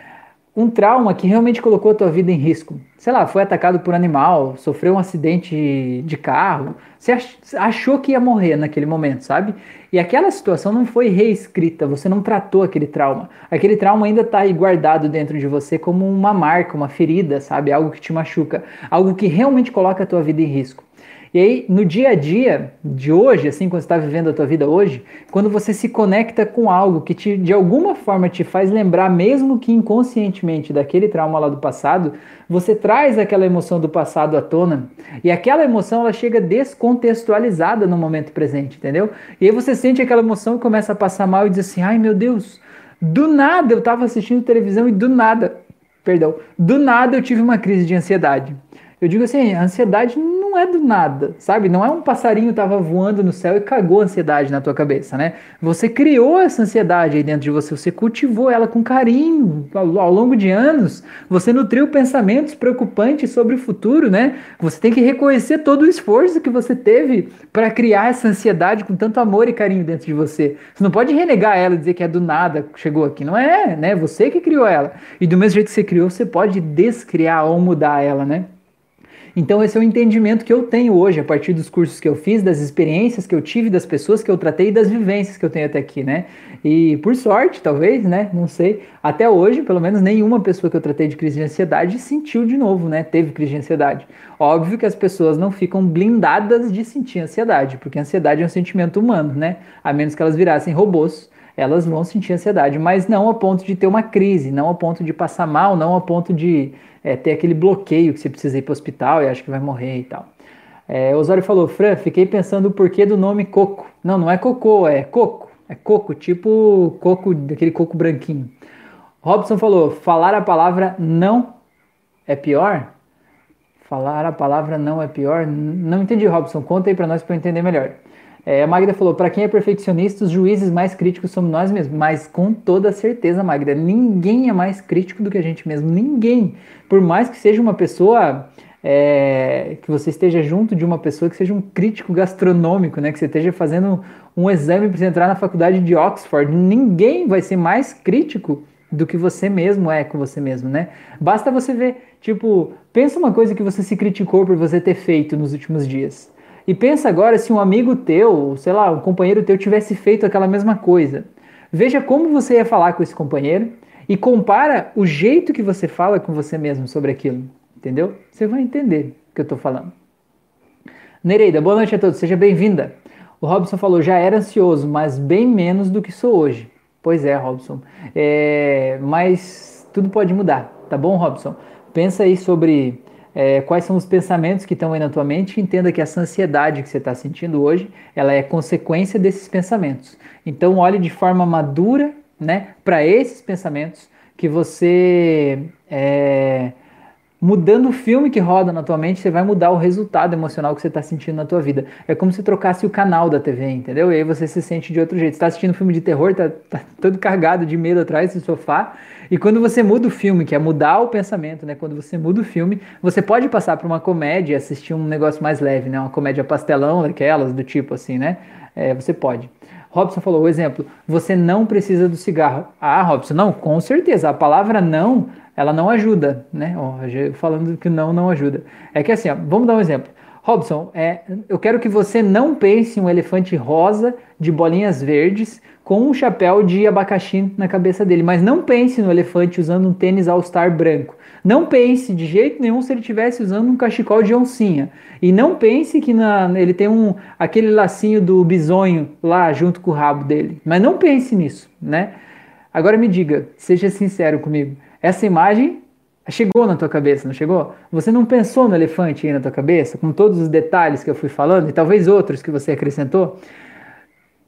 um trauma que realmente colocou a tua vida em risco. Sei lá, foi atacado por animal, sofreu um acidente de carro, você achou que ia morrer naquele momento, sabe? E aquela situação não foi reescrita, você não tratou aquele trauma. Aquele trauma ainda está guardado dentro de você como uma marca, uma ferida, sabe? Algo que te machuca, algo que realmente coloca a tua vida em risco. E aí, no dia a dia de hoje, assim, quando você está vivendo a tua vida hoje, quando você se conecta com algo que te, de alguma forma te faz lembrar, mesmo que inconscientemente, daquele trauma lá do passado, você traz aquela emoção do passado à tona. E aquela emoção, ela chega descontextualizada no momento presente, entendeu? E aí você sente aquela emoção e começa a passar mal e diz assim, ai meu Deus, do nada eu estava assistindo televisão e do nada, perdão, do nada eu tive uma crise de ansiedade. Eu digo assim, a ansiedade não é do nada, sabe? Não é um passarinho tava voando no céu e cagou a ansiedade na tua cabeça, né? Você criou essa ansiedade aí dentro de você, você cultivou ela com carinho ao, ao longo de anos. Você nutriu pensamentos preocupantes sobre o futuro, né? Você tem que reconhecer todo o esforço que você teve para criar essa ansiedade com tanto amor e carinho dentro de você. Você não pode renegar ela e dizer que é do nada chegou aqui, não é, né? Você que criou ela. E do mesmo jeito que você criou, você pode descriar ou mudar ela, né? Então, esse é o entendimento que eu tenho hoje, a partir dos cursos que eu fiz, das experiências que eu tive, das pessoas que eu tratei e das vivências que eu tenho até aqui, né? E por sorte, talvez, né? Não sei. Até hoje, pelo menos, nenhuma pessoa que eu tratei de crise de ansiedade sentiu de novo, né? Teve crise de ansiedade. Óbvio que as pessoas não ficam blindadas de sentir ansiedade, porque ansiedade é um sentimento humano, né? A menos que elas virassem robôs elas vão sentir ansiedade, mas não a ponto de ter uma crise, não a ponto de passar mal, não a ponto de é, ter aquele bloqueio que você precisa ir para o hospital e acha que vai morrer e tal. É, Osório falou, Fran, fiquei pensando o porquê do nome coco. Não, não é cocô, é coco. É coco, tipo coco, daquele coco branquinho. Robson falou, falar a palavra não é pior? Falar a palavra não é pior? Não entendi, Robson. Conta aí para nós para eu entender melhor. É, a Magda falou: para quem é perfeccionista, os juízes mais críticos somos nós mesmos. Mas com toda certeza, Magda, ninguém é mais crítico do que a gente mesmo. Ninguém. Por mais que seja uma pessoa. É, que você esteja junto de uma pessoa que seja um crítico gastronômico, né? Que você esteja fazendo um exame para entrar na faculdade de Oxford. Ninguém vai ser mais crítico do que você mesmo é com você mesmo, né? Basta você ver, tipo, pensa uma coisa que você se criticou por você ter feito nos últimos dias. E pensa agora se um amigo teu, sei lá, um companheiro teu tivesse feito aquela mesma coisa. Veja como você ia falar com esse companheiro e compara o jeito que você fala com você mesmo sobre aquilo, entendeu? Você vai entender o que eu estou falando. Nereida, boa noite a todos, seja bem-vinda. O Robson falou, já era ansioso, mas bem menos do que sou hoje. Pois é, Robson. É, mas tudo pode mudar, tá bom, Robson? Pensa aí sobre é, quais são os pensamentos que estão aí na tua mente entenda que essa ansiedade que você está sentindo hoje, ela é consequência desses pensamentos. Então olhe de forma madura né, para esses pensamentos que você é, mudando o filme que roda na tua mente, você vai mudar o resultado emocional que você está sentindo na tua vida. É como se trocasse o canal da TV, entendeu? E aí você se sente de outro jeito. Você está assistindo um filme de terror, tá, tá todo carregado de medo atrás do sofá, e quando você muda o filme, que é mudar o pensamento, né? Quando você muda o filme, você pode passar para uma comédia e assistir um negócio mais leve, né? Uma comédia pastelão, daquelas, do tipo assim, né? É, você pode. Robson falou, o exemplo, você não precisa do cigarro. Ah, Robson, não, com certeza. A palavra não, ela não ajuda, né? Falando que não, não ajuda. É que assim, ó, vamos dar um exemplo. Robson, é, eu quero que você não pense um elefante rosa de bolinhas verdes com um chapéu de abacaxi na cabeça dele, mas não pense no elefante usando um tênis All-Star branco. Não pense de jeito nenhum se ele estivesse usando um cachecol de oncinha. E não pense que na, ele tem um aquele lacinho do bisonho lá junto com o rabo dele. Mas não pense nisso, né? Agora me diga, seja sincero comigo. Essa imagem chegou na tua cabeça, não chegou? Você não pensou no elefante aí na tua cabeça, com todos os detalhes que eu fui falando e talvez outros que você acrescentou?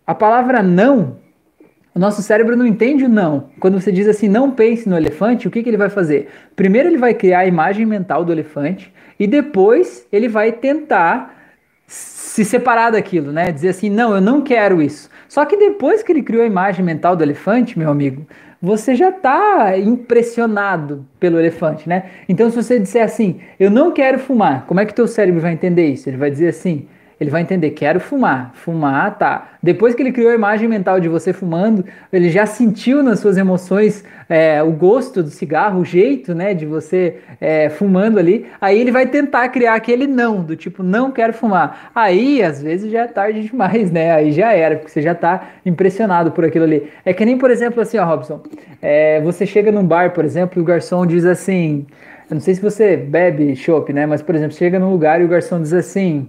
A palavra não, o nosso cérebro não entende o não. Quando você diz assim, não pense no elefante, o que, que ele vai fazer? Primeiro ele vai criar a imagem mental do elefante e depois ele vai tentar se separar daquilo, né? Dizer assim, não, eu não quero isso. Só que depois que ele criou a imagem mental do elefante, meu amigo, você já está impressionado pelo elefante, né? Então, se você disser assim, eu não quero fumar, como é que teu cérebro vai entender isso? Ele vai dizer assim, ele vai entender, quero fumar. Fumar, tá. Depois que ele criou a imagem mental de você fumando, ele já sentiu nas suas emoções é, o gosto do cigarro, o jeito, né, de você é, fumando ali. Aí ele vai tentar criar aquele não, do tipo, não quero fumar. Aí, às vezes, já é tarde demais, né? Aí já era, porque você já tá impressionado por aquilo ali. É que nem, por exemplo, assim, ó, Robson, é, você chega num bar, por exemplo, e o garçom diz assim, eu não sei se você bebe chopp, né, mas, por exemplo, chega num lugar e o garçom diz assim...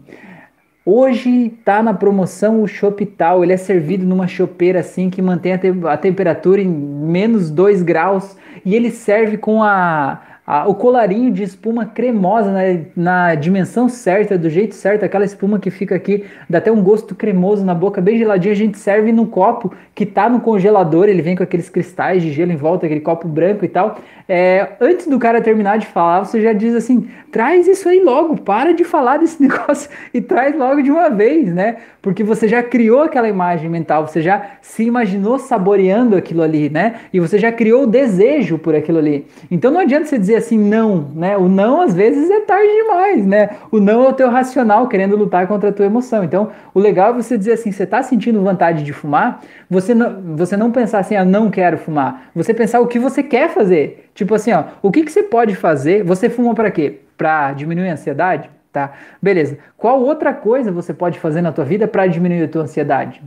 Hoje tá na promoção o chopp tal, ele é servido numa chopeira assim que mantém a, te a temperatura em menos 2 graus. E ele serve com a, a, o colarinho de espuma cremosa na, na, dimensão certa, do jeito certo, aquela espuma que fica aqui, dá até um gosto cremoso na boca, bem geladinho, a gente serve no copo que tá no congelador, ele vem com aqueles cristais de gelo em volta, aquele copo branco e tal. É, antes do cara terminar de falar, você já diz assim: traz isso aí logo, para de falar desse negócio e traz logo de uma vez, né? Porque você já criou aquela imagem mental, você já se imaginou saboreando aquilo ali, né? E você já criou o desejo por aquilo ali. Então não adianta você dizer assim, não, né? O não às vezes é tarde demais, né? O não é o teu racional querendo lutar contra a tua emoção. Então o legal é você dizer assim: você tá sentindo vontade de fumar, você não, você não pensar assim, ah, não quero fumar. Você pensar o que você quer fazer. Tipo assim, ó, o que, que você pode fazer? Você fuma para quê? Para diminuir a ansiedade? Tá? Beleza. Qual outra coisa você pode fazer na tua vida para diminuir a tua ansiedade?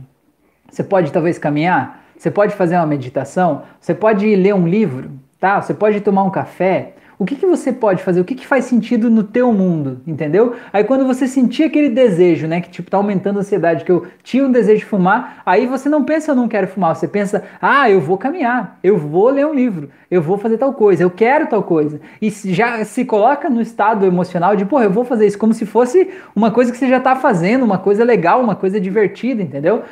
Você pode talvez caminhar? Você pode fazer uma meditação? Você pode ler um livro? Tá? Você pode tomar um café? O que, que você pode fazer? O que, que faz sentido no teu mundo? Entendeu? Aí quando você sentir aquele desejo, né? Que tipo, tá aumentando a ansiedade, que eu tinha um desejo de fumar, aí você não pensa eu não quero fumar, você pensa, ah, eu vou caminhar, eu vou ler um livro, eu vou fazer tal coisa, eu quero tal coisa. E já se coloca no estado emocional de, pô, eu vou fazer isso, como se fosse uma coisa que você já tá fazendo, uma coisa legal, uma coisa divertida, entendeu?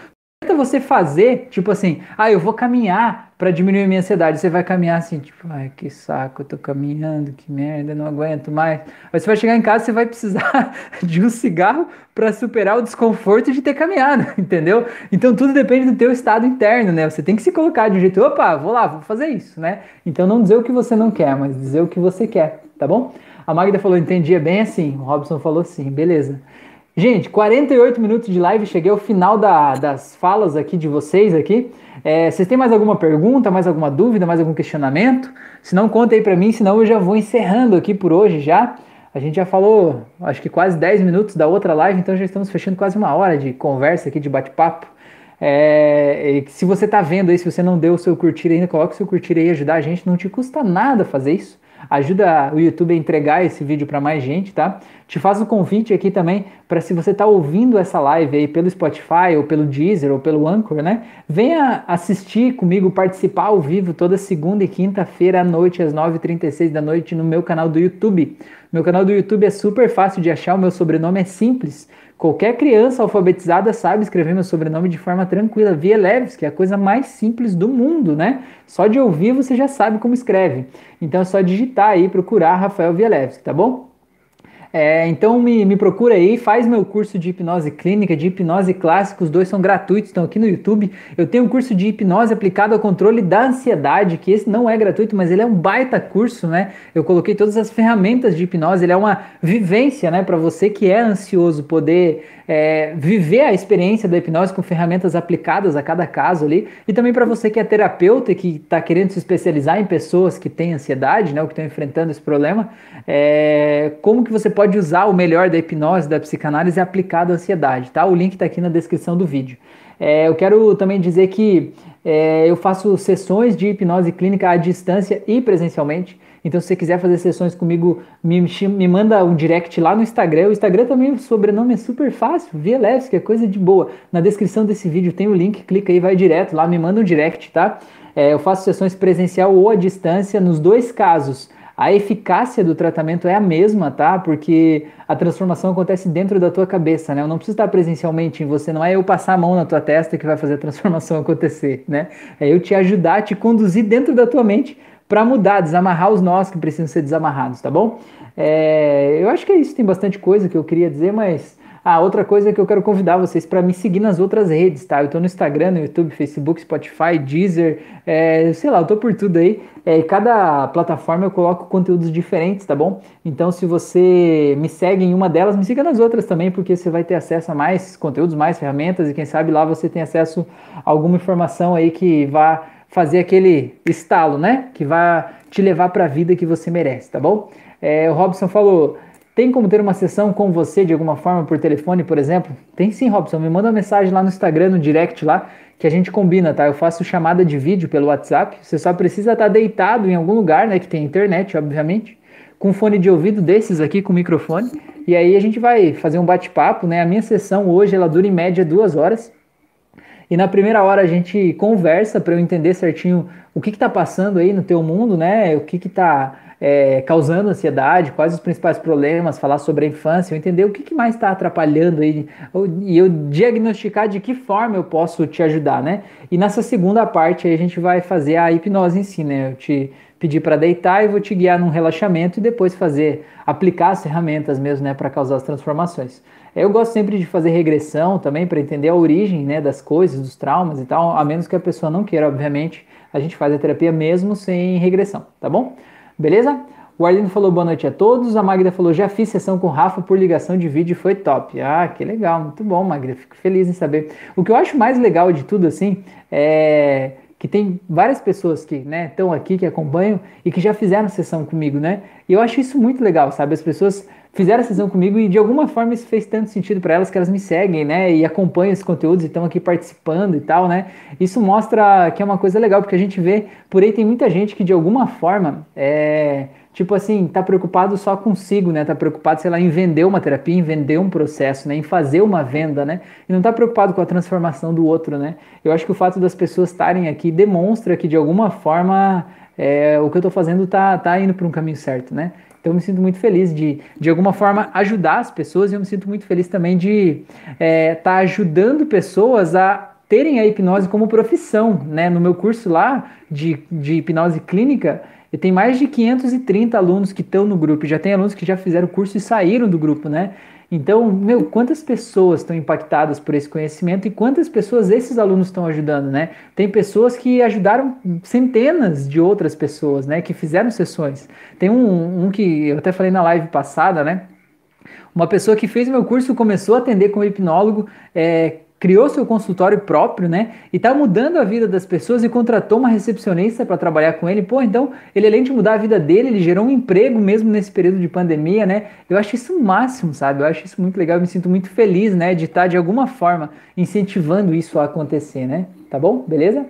Você fazer, tipo assim, ah, eu vou caminhar para diminuir minha ansiedade. Você vai caminhar assim, tipo, ai, que saco, eu tô caminhando, que merda, não aguento mais. Aí você vai chegar em casa, você vai precisar de um cigarro para superar o desconforto de ter caminhado, entendeu? Então tudo depende do teu estado interno, né? Você tem que se colocar de um jeito, opa, vou lá, vou fazer isso, né? Então não dizer o que você não quer, mas dizer o que você quer, tá bom? A Magda falou, entendia bem assim. O Robson falou sim, beleza. Gente, 48 minutos de live, cheguei ao final da, das falas aqui de vocês aqui. É, vocês têm mais alguma pergunta, mais alguma dúvida, mais algum questionamento? Se não, conta aí para mim, senão eu já vou encerrando aqui por hoje já. A gente já falou, acho que quase 10 minutos da outra live, então já estamos fechando quase uma hora de conversa aqui, de bate-papo. É, se você está vendo aí, se você não deu o seu curtir ainda, coloque o seu curtir aí, ajudar a gente, não te custa nada fazer isso. Ajuda o YouTube a entregar esse vídeo para mais gente, tá? Te faço um convite aqui também para se você está ouvindo essa live aí pelo Spotify ou pelo Deezer ou pelo Anchor, né? Venha assistir comigo, participar ao vivo toda segunda e quinta-feira à noite às 9h36 da noite no meu canal do YouTube. Meu canal do YouTube é super fácil de achar, o meu sobrenome é simples. Qualquer criança alfabetizada sabe escrever meu sobrenome de forma tranquila, via Leves, que é a coisa mais simples do mundo, né? Só de ouvir você já sabe como escreve. Então é só digitar aí, procurar Rafael Vielevski, tá bom? É, então me, me procura aí, faz meu curso de hipnose clínica, de hipnose clássica, os dois são gratuitos, estão aqui no YouTube. Eu tenho um curso de hipnose aplicado ao controle da ansiedade, que esse não é gratuito, mas ele é um baita curso, né? Eu coloquei todas as ferramentas de hipnose, ele é uma vivência, né, para você que é ansioso poder é, viver a experiência da hipnose com ferramentas aplicadas a cada caso ali, e também para você que é terapeuta e que está querendo se especializar em pessoas que têm ansiedade, né, ou que estão enfrentando esse problema, é, como que você pode usar o melhor da hipnose, da psicanálise aplicado à ansiedade, tá? O link está aqui na descrição do vídeo. É, eu quero também dizer que é, eu faço sessões de hipnose clínica à distância e presencialmente. Então, se você quiser fazer sessões comigo, me, me manda um direct lá no Instagram. O Instagram também, o sobrenome é super fácil, Vielewski, é coisa de boa. Na descrição desse vídeo tem o link, clica aí, vai direto lá, me manda um direct, tá? É, eu faço sessões presencial ou à distância. Nos dois casos, a eficácia do tratamento é a mesma, tá? Porque a transformação acontece dentro da tua cabeça, né? Eu não preciso estar presencialmente em você, não é eu passar a mão na tua testa que vai fazer a transformação acontecer, né? É eu te ajudar, te conduzir dentro da tua mente para mudar, desamarrar os nós que precisam ser desamarrados, tá bom? É, eu acho que é isso, tem bastante coisa que eu queria dizer, mas ah, outra coisa é que eu quero convidar vocês para me seguir nas outras redes, tá? Eu tô no Instagram, no YouTube, Facebook, Spotify, Deezer, é, sei lá, eu tô por tudo aí. É, cada plataforma eu coloco conteúdos diferentes, tá bom? Então, se você me segue em uma delas, me siga nas outras também, porque você vai ter acesso a mais conteúdos, mais ferramentas e quem sabe lá você tem acesso a alguma informação aí que vá fazer aquele estalo, né? Que vai te levar para a vida que você merece, tá bom? É, o Robson falou: tem como ter uma sessão com você de alguma forma por telefone, por exemplo? Tem sim, Robson. Me manda uma mensagem lá no Instagram, no direct lá, que a gente combina, tá? Eu faço chamada de vídeo pelo WhatsApp. Você só precisa estar tá deitado em algum lugar, né? Que tem internet, obviamente, com fone de ouvido desses aqui, com microfone. E aí a gente vai fazer um bate-papo, né? A minha sessão hoje ela dura em média duas horas. E na primeira hora a gente conversa para eu entender certinho o que está passando aí no teu mundo, né? O que está é, causando ansiedade, quais os principais problemas, falar sobre a infância, eu entender o que, que mais está atrapalhando aí e eu diagnosticar de que forma eu posso te ajudar, né? E nessa segunda parte a gente vai fazer a hipnose em si, né? Eu te pedir para deitar e vou te guiar num relaxamento e depois fazer, aplicar as ferramentas mesmo, né, para causar as transformações. Eu gosto sempre de fazer regressão também para entender a origem né, das coisas, dos traumas e tal, a menos que a pessoa não queira, obviamente. A gente faz a terapia mesmo sem regressão, tá bom? Beleza? O Arlindo falou boa noite a todos. A Magda falou: já fiz sessão com o Rafa por ligação de vídeo e foi top. Ah, que legal, muito bom, Magda. Fico feliz em saber. O que eu acho mais legal de tudo, assim, é que tem várias pessoas que estão né, aqui, que acompanham e que já fizeram sessão comigo, né? E eu acho isso muito legal, sabe? As pessoas fizeram a sessão comigo e de alguma forma isso fez tanto sentido para elas que elas me seguem, né? E acompanham esses conteúdos e estão aqui participando e tal, né? Isso mostra que é uma coisa legal, porque a gente vê, por aí tem muita gente que de alguma forma é tipo assim, tá preocupado só consigo, né? Tá preocupado, sei lá, em vender uma terapia, em vender um processo, né? Em fazer uma venda, né? E não tá preocupado com a transformação do outro, né? Eu acho que o fato das pessoas estarem aqui demonstra que de alguma forma é, o que eu tô fazendo tá, tá indo para um caminho certo, né? Então eu me sinto muito feliz de, de alguma forma, ajudar as pessoas e eu me sinto muito feliz também de estar é, tá ajudando pessoas a terem a hipnose como profissão, né? No meu curso lá de, de hipnose clínica, tem mais de 530 alunos que estão no grupo, já tem alunos que já fizeram o curso e saíram do grupo, né? Então, meu, quantas pessoas estão impactadas por esse conhecimento e quantas pessoas esses alunos estão ajudando, né? Tem pessoas que ajudaram centenas de outras pessoas, né? Que fizeram sessões. Tem um, um que eu até falei na live passada, né? Uma pessoa que fez meu curso começou a atender como hipnólogo, é, criou seu consultório próprio, né? E tá mudando a vida das pessoas e contratou uma recepcionista para trabalhar com ele. Pô, então ele além de mudar a vida dele, ele gerou um emprego mesmo nesse período de pandemia, né? Eu acho isso o máximo, sabe? Eu acho isso muito legal, eu me sinto muito feliz, né, de estar de alguma forma incentivando isso a acontecer, né? Tá bom? Beleza?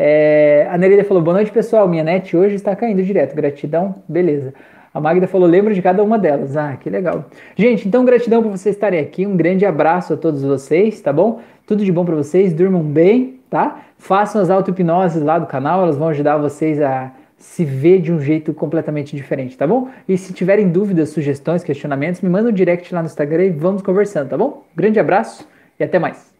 É, a Nereida falou: boa noite, pessoal. Minha net hoje está caindo direto. Gratidão, beleza. A Magda falou: lembro de cada uma delas. Ah, que legal. Gente, então gratidão por vocês estarem aqui. Um grande abraço a todos vocês, tá bom? Tudo de bom para vocês. Durmam bem, tá? Façam as auto-hipnoses lá do canal, elas vão ajudar vocês a se ver de um jeito completamente diferente, tá bom? E se tiverem dúvidas, sugestões, questionamentos, me mandam um direct lá no Instagram e vamos conversando, tá bom? Grande abraço e até mais.